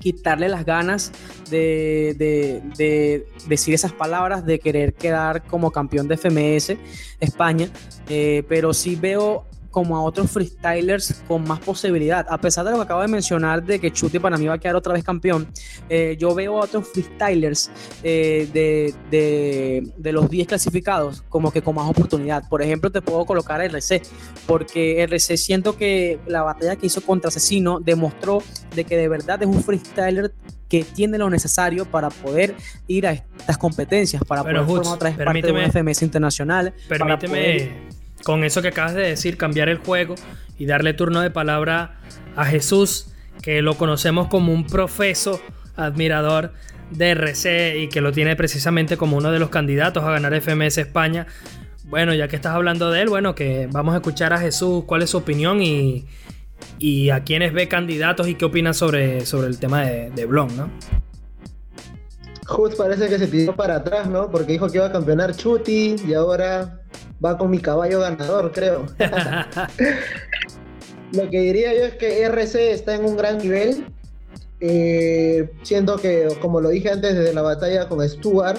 quitarle las ganas de, decir esas palabras, de querer quedar como campeón de FMS España, eh, pero sí veo como a otros freestylers con más posibilidad. A pesar de lo que acabo de mencionar de que Chuti para mí va a quedar otra vez campeón, eh, yo veo a otros freestylers eh, de, de, los 10 clasificados como que con más oportunidad. Por ejemplo, te puedo colocar a RC, porque RC siento que la batalla que hizo contra Asesino demostró de que de verdad es un freestyler que tiene lo necesario para poder ir a estas competencias, para poder formar otra vez parte de una FMS internacional. Permíteme, con eso que acabas de decir, cambiar el juego y darle turno de palabra a Jesús, que lo conocemos como un profeso admirador de RC y que lo tiene precisamente como uno de los candidatos a ganar FMS España. Bueno, ya que estás hablando de él, bueno, que vamos a escuchar a Jesús cuál es su opinión y, a quiénes ve candidatos y qué opina sobre, sobre el tema de, de Blon, ¿no? Just parece que se tiró para atrás, ¿no? Porque dijo que iba a campeonar Chuti y ahora va con mi caballo ganador, creo. Lo que diría yo es que RC está en un gran nivel. Eh, siento que, como lo dije antes, desde la batalla con Stuart,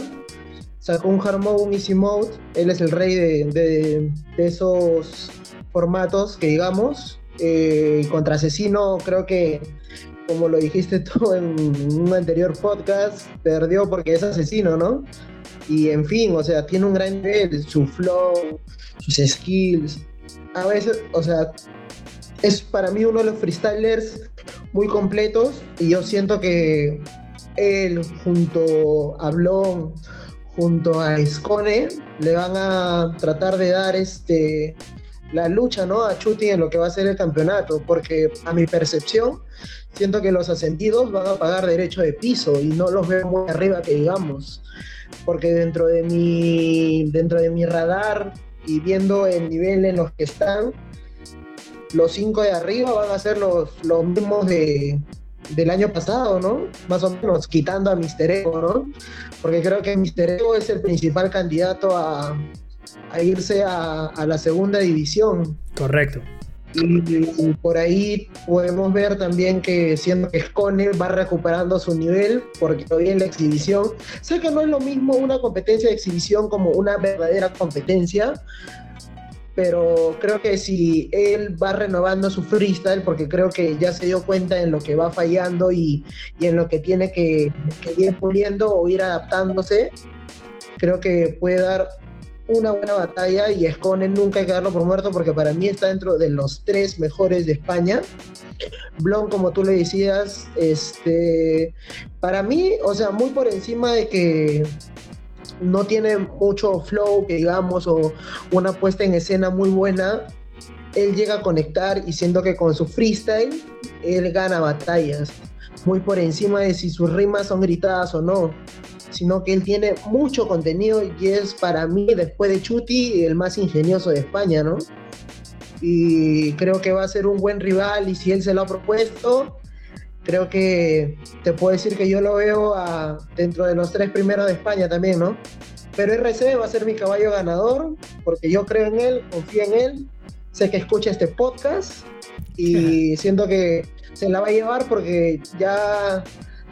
sacó un hard mode, un easy mode. Él es el rey de, de, de esos formatos que digamos. Eh, contra Asesino creo que, como lo dijiste tú en un anterior podcast, perdió porque es asesino, ¿no? Y en fin, o sea, tiene un gran nivel, su flow, sus skills. A veces, o sea, es para mí uno de los freestylers muy completos y yo siento que él junto a Blon, junto a Scone, le van a tratar de dar este la lucha ¿no? a Chuti en lo que va a ser el campeonato, porque a mi percepción siento que los ascendidos van a pagar derecho de piso y no los veo muy arriba que digamos, porque dentro de mi, dentro de mi radar y viendo el nivel en los que están, los cinco de arriba van a ser los, los mismos de, del año pasado, ¿no? Más o menos, quitando a Mister Ego, ¿no? Porque creo que Mister Ego es el principal candidato a, a irse a, la segunda división. Correcto. Y, por ahí podemos ver también que siendo que Scone va recuperando su nivel, porque hoy en la exhibición, sé que no es lo mismo una competencia de exhibición como una verdadera competencia, pero creo que si él va renovando su freestyle, porque creo que ya se dio cuenta en lo que va fallando y, en lo que tiene que, que ir puliendo o ir adaptándose, creo que puede dar una buena batalla y Escone nunca hay que darlo por muerto porque para mí está dentro de los tres mejores de España. Blon, como tú le decías, este, para mí, o sea, muy por encima de que no tiene mucho flow, que digamos, o una puesta en escena muy buena, él llega a conectar y siento que con su freestyle, él gana batallas, muy por encima de si sus rimas son gritadas o no sino que él tiene mucho contenido y es para mí, después de Chuti, el más ingenioso de España, ¿no? Y creo que va a ser un buen rival y si él se lo ha propuesto, creo que te puedo decir que yo lo veo dentro de los tres primeros de España también, ¿no? Pero RC va a ser mi caballo ganador porque yo creo en él, confío en él, sé que escucha este podcast y siento que se la va a llevar porque ya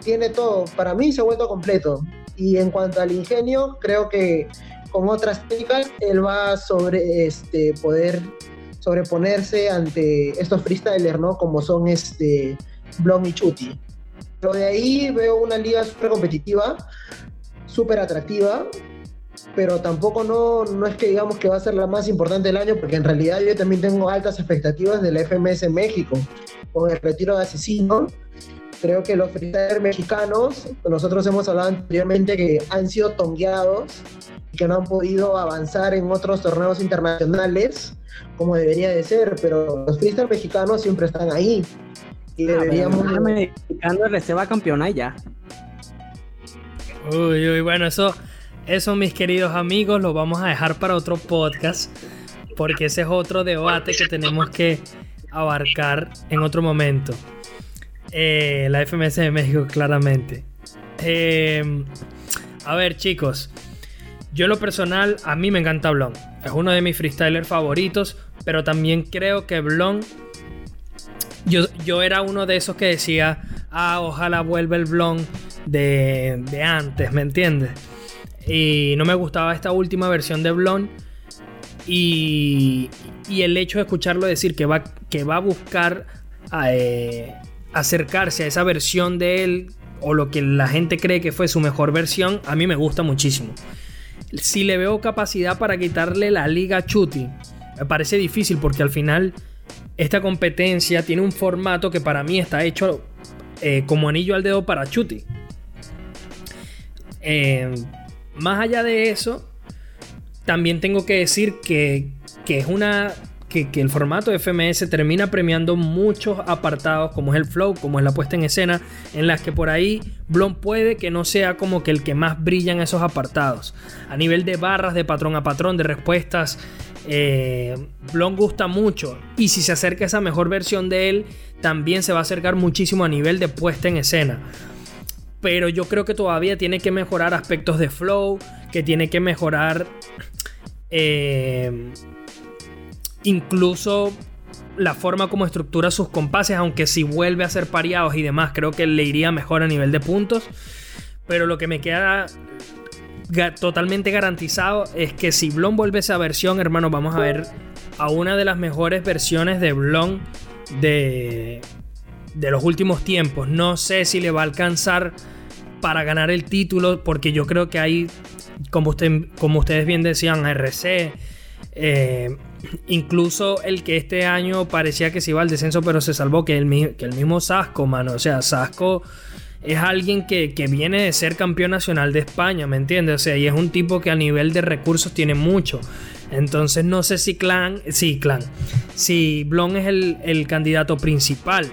tiene todo. Para mí se ha vuelto completo. Y en cuanto al ingenio, creo que con otras técnicas él va sobre este poder sobreponerse ante estos freestylers, ¿no? Como son este Blom y Chuti. Pero de ahí veo una liga súper competitiva, súper atractiva, pero tampoco no, no es que digamos que va a ser la más importante del año, porque en realidad yo también tengo altas expectativas de la FMS México, con el retiro de Asesino, creo que los freestylers mexicanos, nosotros hemos hablado anteriormente que han sido tongueados y que no han podido avanzar en otros torneos internacionales como debería de ser, pero los freestylers mexicanos siempre están ahí. Y ah, deberíamos... El mexicano RC va campeón ya. Uy, uy, bueno, eso, eso mis queridos amigos lo vamos a dejar para otro podcast, porque ese es otro debate que tenemos que abarcar en otro momento. Eh, la FMS de México, claramente. Em, a ver, chicos. Yo en lo personal, a mí me encanta Blon. Es uno de mis freestylers favoritos. Pero también creo que Blon. Yo, yo era uno de esos que decía. Ah, ojalá vuelva el Blon de, de antes, ¿me entiendes? Y no me gustaba esta última versión de Blon. Y, Y el hecho de escucharlo decir que va, que va a buscar eh, acercarse a esa versión de él o lo que la gente cree que fue su mejor versión, a mí me gusta muchísimo. Si le veo capacidad para quitarle la liga a Chuti, me parece difícil porque al final esta competencia tiene un formato que para mí está hecho eh, como anillo al dedo para Chuti. Eh, más allá de eso, también tengo que decir que, es una. Que, el formato FMS termina premiando muchos apartados, como es el flow, como es la puesta en escena, en las que por ahí Blon puede que no sea como que el que más brilla en esos apartados. A nivel de barras, de patrón a patrón, de respuestas, eh, Blon gusta mucho. Y si se acerca a esa mejor versión de él, también se va a acercar muchísimo a nivel de puesta en escena pero yo creo que todavía tiene que mejorar aspectos de flow, que tiene que mejorar eh, incluso la forma como estructura sus compases, aunque si vuelve a ser pareados y demás, creo que le iría mejor a nivel de puntos. Pero lo que me queda totalmente garantizado es que si Blon vuelve esa versión, hermano, vamos a ver a una de las mejores versiones de Blon de, de los últimos tiempos. No sé si le va a alcanzar para ganar el título, porque yo creo que hay, como, usted, como ustedes bien decían, RC, eh, incluso el que este año parecía que se iba al descenso, pero se salvó, que el, que el mismo Sasco, mano. O sea, Sasco es alguien que, viene de ser campeón nacional de España, ¿me entiendes? O sea, y es un tipo que a nivel de recursos tiene mucho. Entonces no sé si Clan, sí, Clan, si Blon es el, el candidato principal.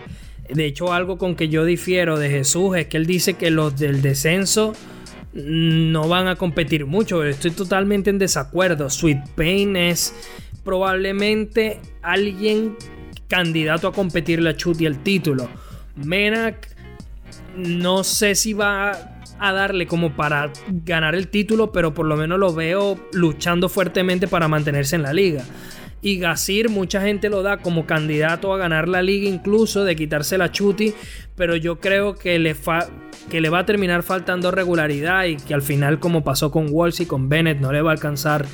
De hecho, algo con que yo difiero de Jesús es que él dice que los del descenso no van a competir mucho. Estoy totalmente en desacuerdo. Sweet Pain es probablemente alguien candidato a competirle a Chuti el título. Menak no sé si va a darle como para ganar el título, pero por lo menos lo veo luchando fuertemente para mantenerse en la liga. Y Gasir, mucha gente lo da como candidato a ganar la liga, incluso de quitarse la chuti. Pero yo creo que le, que le va a terminar faltando regularidad y que al final, como pasó con Walsh y con Bennett, no le va a alcanzar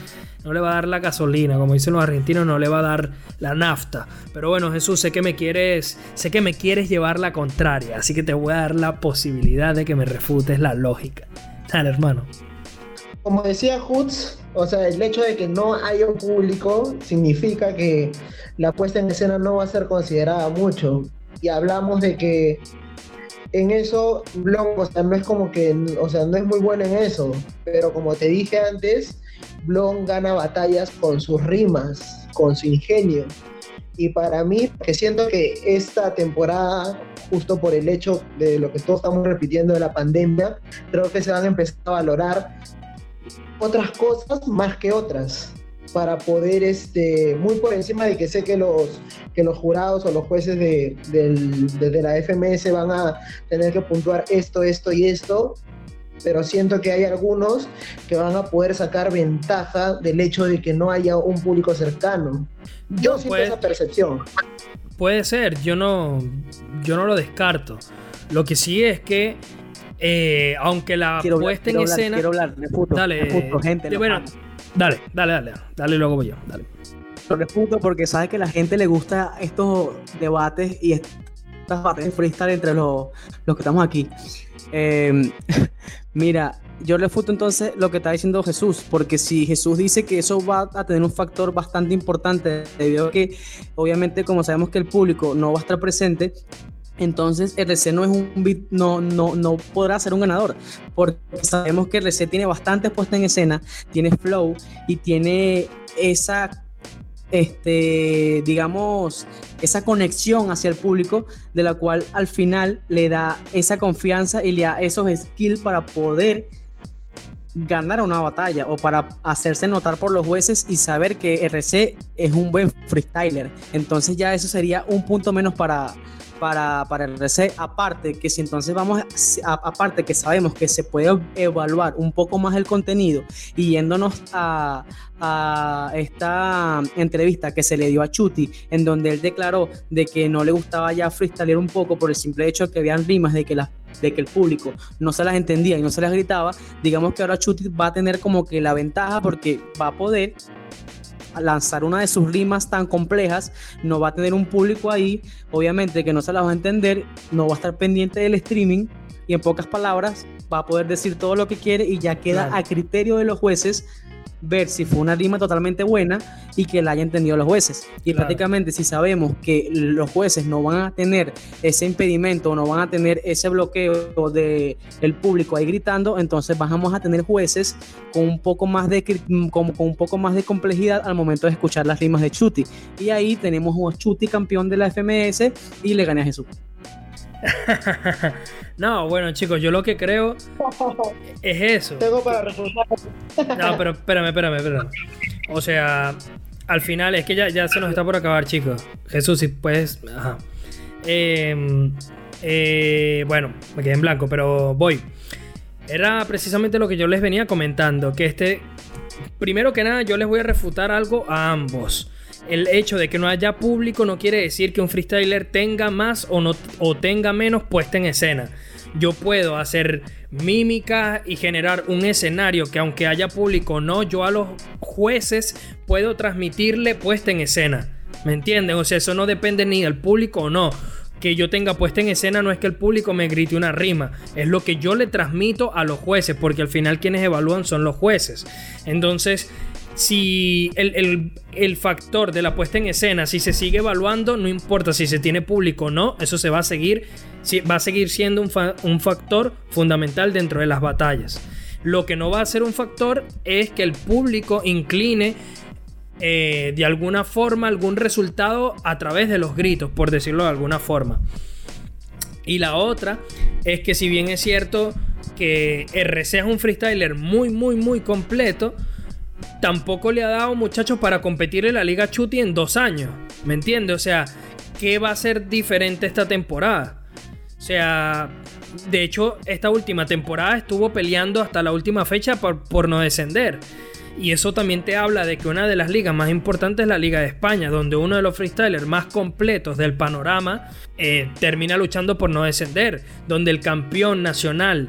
no le va a dar la gasolina, como dicen los argentinos, no le va a dar la nafta. Pero bueno, Jesús, sé que me quieres, sé que me quieres llevar la contraria, así que te voy a dar la posibilidad de que me refutes la lógica. Dale, hermano. Como decía Hutz, o sea, el hecho de que no haya un público significa que la puesta en escena no va a ser considerada mucho. Y hablamos de que en eso Blon, o sea, no es como que, o sea, no es muy bueno en eso. Pero como te dije antes, Blon gana batallas con sus rimas, con su ingenio. Y para mí, que siento que esta temporada, justo por el hecho de lo que todos estamos repitiendo de la pandemia, creo que se van a empezar a valorar otras cosas más que otras para poder, este, muy por encima de que sé que los, que los jurados o los jueces de, de, la FMS van a tener que puntuar esto, esto y esto, pero siento que hay algunos que van a poder sacar ventaja del hecho de que no haya un público cercano. Yo siento esa percepción. Puede ser, yo no, yo no lo descarto. Lo que sí es que eh, aunque la puesta en escena. Quiero hablar, dale, gente. Bueno, dale, dale, dale, dale, luego voy yo, dale. Lo refuto porque sabes que a la gente le gusta estos debates y estas batallas freestyle entre los, los que estamos aquí. Eh, mira, yo refuto entonces lo que está diciendo Jesús, porque si Jesús dice que eso va a tener un factor bastante importante, debido a que obviamente como sabemos que el público no va a estar presente, entonces RC no es un no, no, no podrá ser un ganador, porque sabemos que RC tiene bastante puesta en escena, tiene flow y tiene esa, este, digamos, esa conexión hacia el público, de la cual al final le da esa confianza y le da esos skills para poder ganar una batalla o para hacerse notar por los jueces y saber que RC es un buen freestyler. Entonces ya eso sería un punto menos para para, para el RC, aparte que si entonces vamos, a, aparte que sabemos que se puede evaluar un poco más el contenido y yéndonos a, esta entrevista que se le dio a Chuti, en donde él declaró de que no le gustaba ya freestylear un poco por el simple hecho de que habían rimas de que las de que el público no se las entendía y no se las gritaba, digamos que ahora Chuti va a tener como que la ventaja porque va a poder lanzar una de sus rimas tan complejas, no va a tener un público ahí, obviamente que no se la va a entender, no va a estar pendiente del streaming y en pocas palabras va a poder decir todo lo que quiere y ya queda a criterio de los jueces ver si fue una rima totalmente buena y que la hayan entendido los jueces. Y prácticamente si sabemos que los jueces no van a tener ese impedimento, no van a tener ese bloqueo de el público ahí gritando, entonces vamos a tener jueces con un poco más de con, un poco más de complejidad al momento de escuchar las rimas de Chuti. Y ahí tenemos a Chuti campeón de la FMS y le gane a Jesús. no, bueno, chicos, yo lo que creo es eso. Tengo para reforzar. No, pero espérame, espérame, espérame. O sea, al final es que ya, ya se nos está por acabar, chicos. Jesús, si puedes. Ajá. Em, eh, bueno, me quedé en blanco, pero voy. Era precisamente lo que yo les venía comentando. Que este. Primero que nada, yo les voy a refutar algo a ambos el hecho de que no haya público no quiere decir que un freestyler tenga más o, no, o tenga menos puesta en escena. Yo puedo hacer mímica y generar un escenario que aunque haya público no, yo a los jueces puedo transmitirle puesta en escena. ¿Me entienden? O sea, eso no depende ni del público o no que yo tenga puesta en escena no es que el público me grite una rima, es lo que yo le transmito a los jueces, porque al final quienes evalúan son los jueces. Entonces, si el, factor de la puesta en escena, si se sigue evaluando, no importa si se tiene público o no, eso se va a seguir, va a seguir siendo un, factor fundamental dentro de las batallas. Lo que no va a ser un factor es que el público incline eh, de alguna forma algún resultado a través de los gritos, por decirlo de alguna forma. Y la otra es que si bien es cierto que RC es un freestyler muy, muy, muy completo, tampoco le ha dado muchachos para competir en la Liga Chuti en dos años. ¿Me entiendes? O sea, ¿qué va a ser diferente esta temporada? O sea, de hecho, esta última temporada estuvo peleando hasta la última fecha por, no descender. Y eso también te habla de que una de las ligas más importantes es la Liga de España, donde uno de los freestylers más completos del panorama eh, termina luchando por no descender, donde el campeón nacional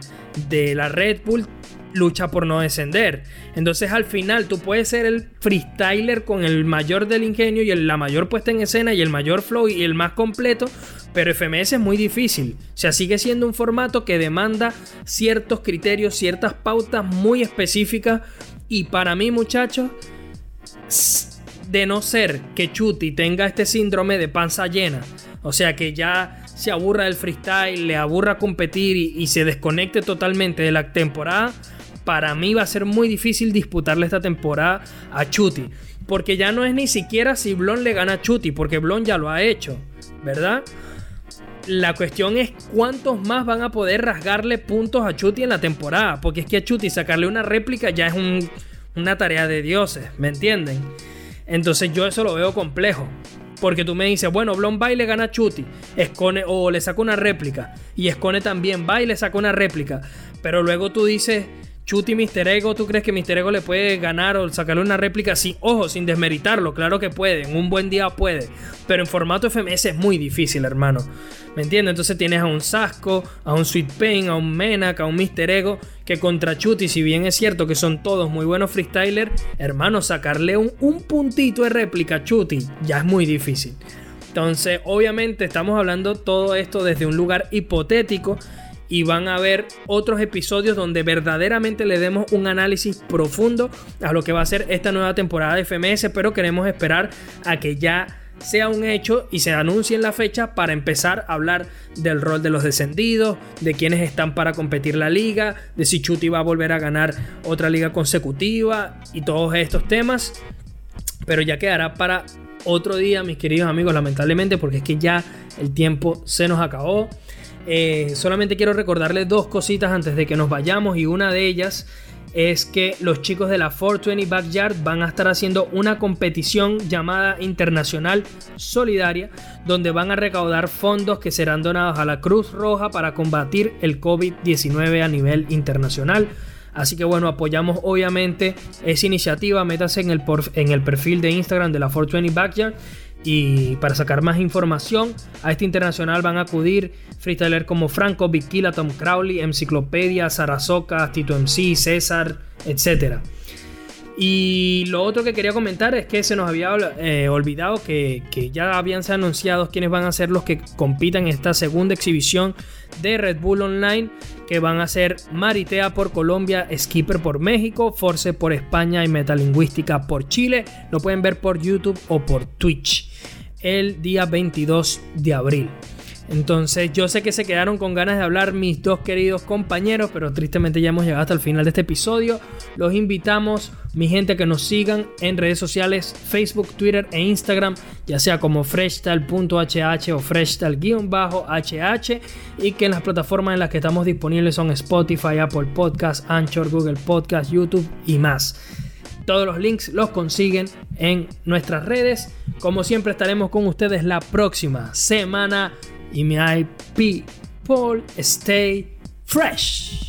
de la Red Bull lucha por no descender. Entonces al final tú puedes ser el freestyler con el mayor del ingenio y la mayor puesta en escena y el mayor flow y el más completo, pero FMS es muy difícil. O sea, sigue siendo un formato que demanda ciertos criterios, ciertas pautas muy específicas y para mí muchachos, de no ser que Chuti tenga este síndrome de panza llena, o sea que ya se aburra del freestyle, le aburra competir y se desconecte totalmente de la temporada, para mí va a ser muy difícil disputarle esta temporada a Chuti. Porque ya no es ni siquiera si Blon le gana a Chuti, porque Blon ya lo ha hecho, ¿verdad? La cuestión es cuántos más van a poder rasgarle puntos a Chuti en la temporada. Porque es que a Chuti sacarle una réplica ya es una tarea de dioses, ¿me entienden? Entonces yo eso lo veo complejo. Porque tú me dices, bueno, Blon va y le gana a Chuti. O le saca una réplica. Y Escone también va y le saca una réplica. Pero luego tú dices, Chuti Mister Ego, ¿tú crees que Mister Ego le puede ganar o sacarle una réplica? Sí, ojo, sin desmeritarlo, claro que puede, en un buen día puede, pero en formato FMS es muy difícil, hermano. ¿Me entiendes? Entonces tienes a un Sasco, a un Sweet Pain, a un Menak, a un Mister Ego, que contra Chuti, si bien es cierto que son todos muy buenos freestylers, hermano, sacarle un, un puntito de réplica a Chuti ya es muy difícil. Entonces, obviamente estamos hablando todo esto desde un lugar hipotético y van a ver otros episodios donde verdaderamente le demos un análisis profundo a lo que va a ser esta nueva temporada de FMS, pero queremos esperar a que ya sea un hecho y se anuncie en la fecha para empezar a hablar del rol de los descendidos, de quienes están para competir la liga, de si Chuti va a volver a ganar otra liga consecutiva y todos estos temas. Pero ya quedará para otro día, mis queridos amigos, lamentablemente, porque es que ya el tiempo se nos acabó. Eh, solamente quiero recordarles dos cositas antes de que nos vayamos y una de ellas es que los chicos de la 420 Backyard van a estar haciendo una competición llamada Internacional Solidaria, donde van a recaudar fondos que serán donados a la Cruz Roja para combatir el COVID-19 a nivel internacional. Así que bueno, apoyamos obviamente esa iniciativa. Métase en el, en el perfil de Instagram de la 420 Backyard y para sacar más información a este internacional van a acudir freestyler como Franco, Vikila, Tom Crowley, Enciclopedia, Sarasoka, Tito MC, César, etc. Y lo otro que quería comentar es que se nos había eh, olvidado que, ya habían sido anunciados quiénes van a ser los que compitan en esta segunda exhibición de Red Bull Online, que van a ser Maritea por Colombia, Skipper por México, Force por España y Metalingüística por Chile. Lo pueden ver por YouTube o por Twitch el día 22 de abril. Entonces yo sé que se quedaron con ganas de hablar mis dos queridos compañeros, pero tristemente ya hemos llegado hasta el final de este episodio. Los invitamos, mi gente, que nos sigan en redes sociales, Facebook, Twitter e Instagram, ya sea como freshtal.hh o freshtal-hh y que en las plataformas en las que estamos disponibles son Spotify, Apple Podcast, Anchor, Google Podcast, YouTube y más. Todos los links los consiguen en nuestras redes. Como siempre estaremos con ustedes la próxima semana y my people stay fresh.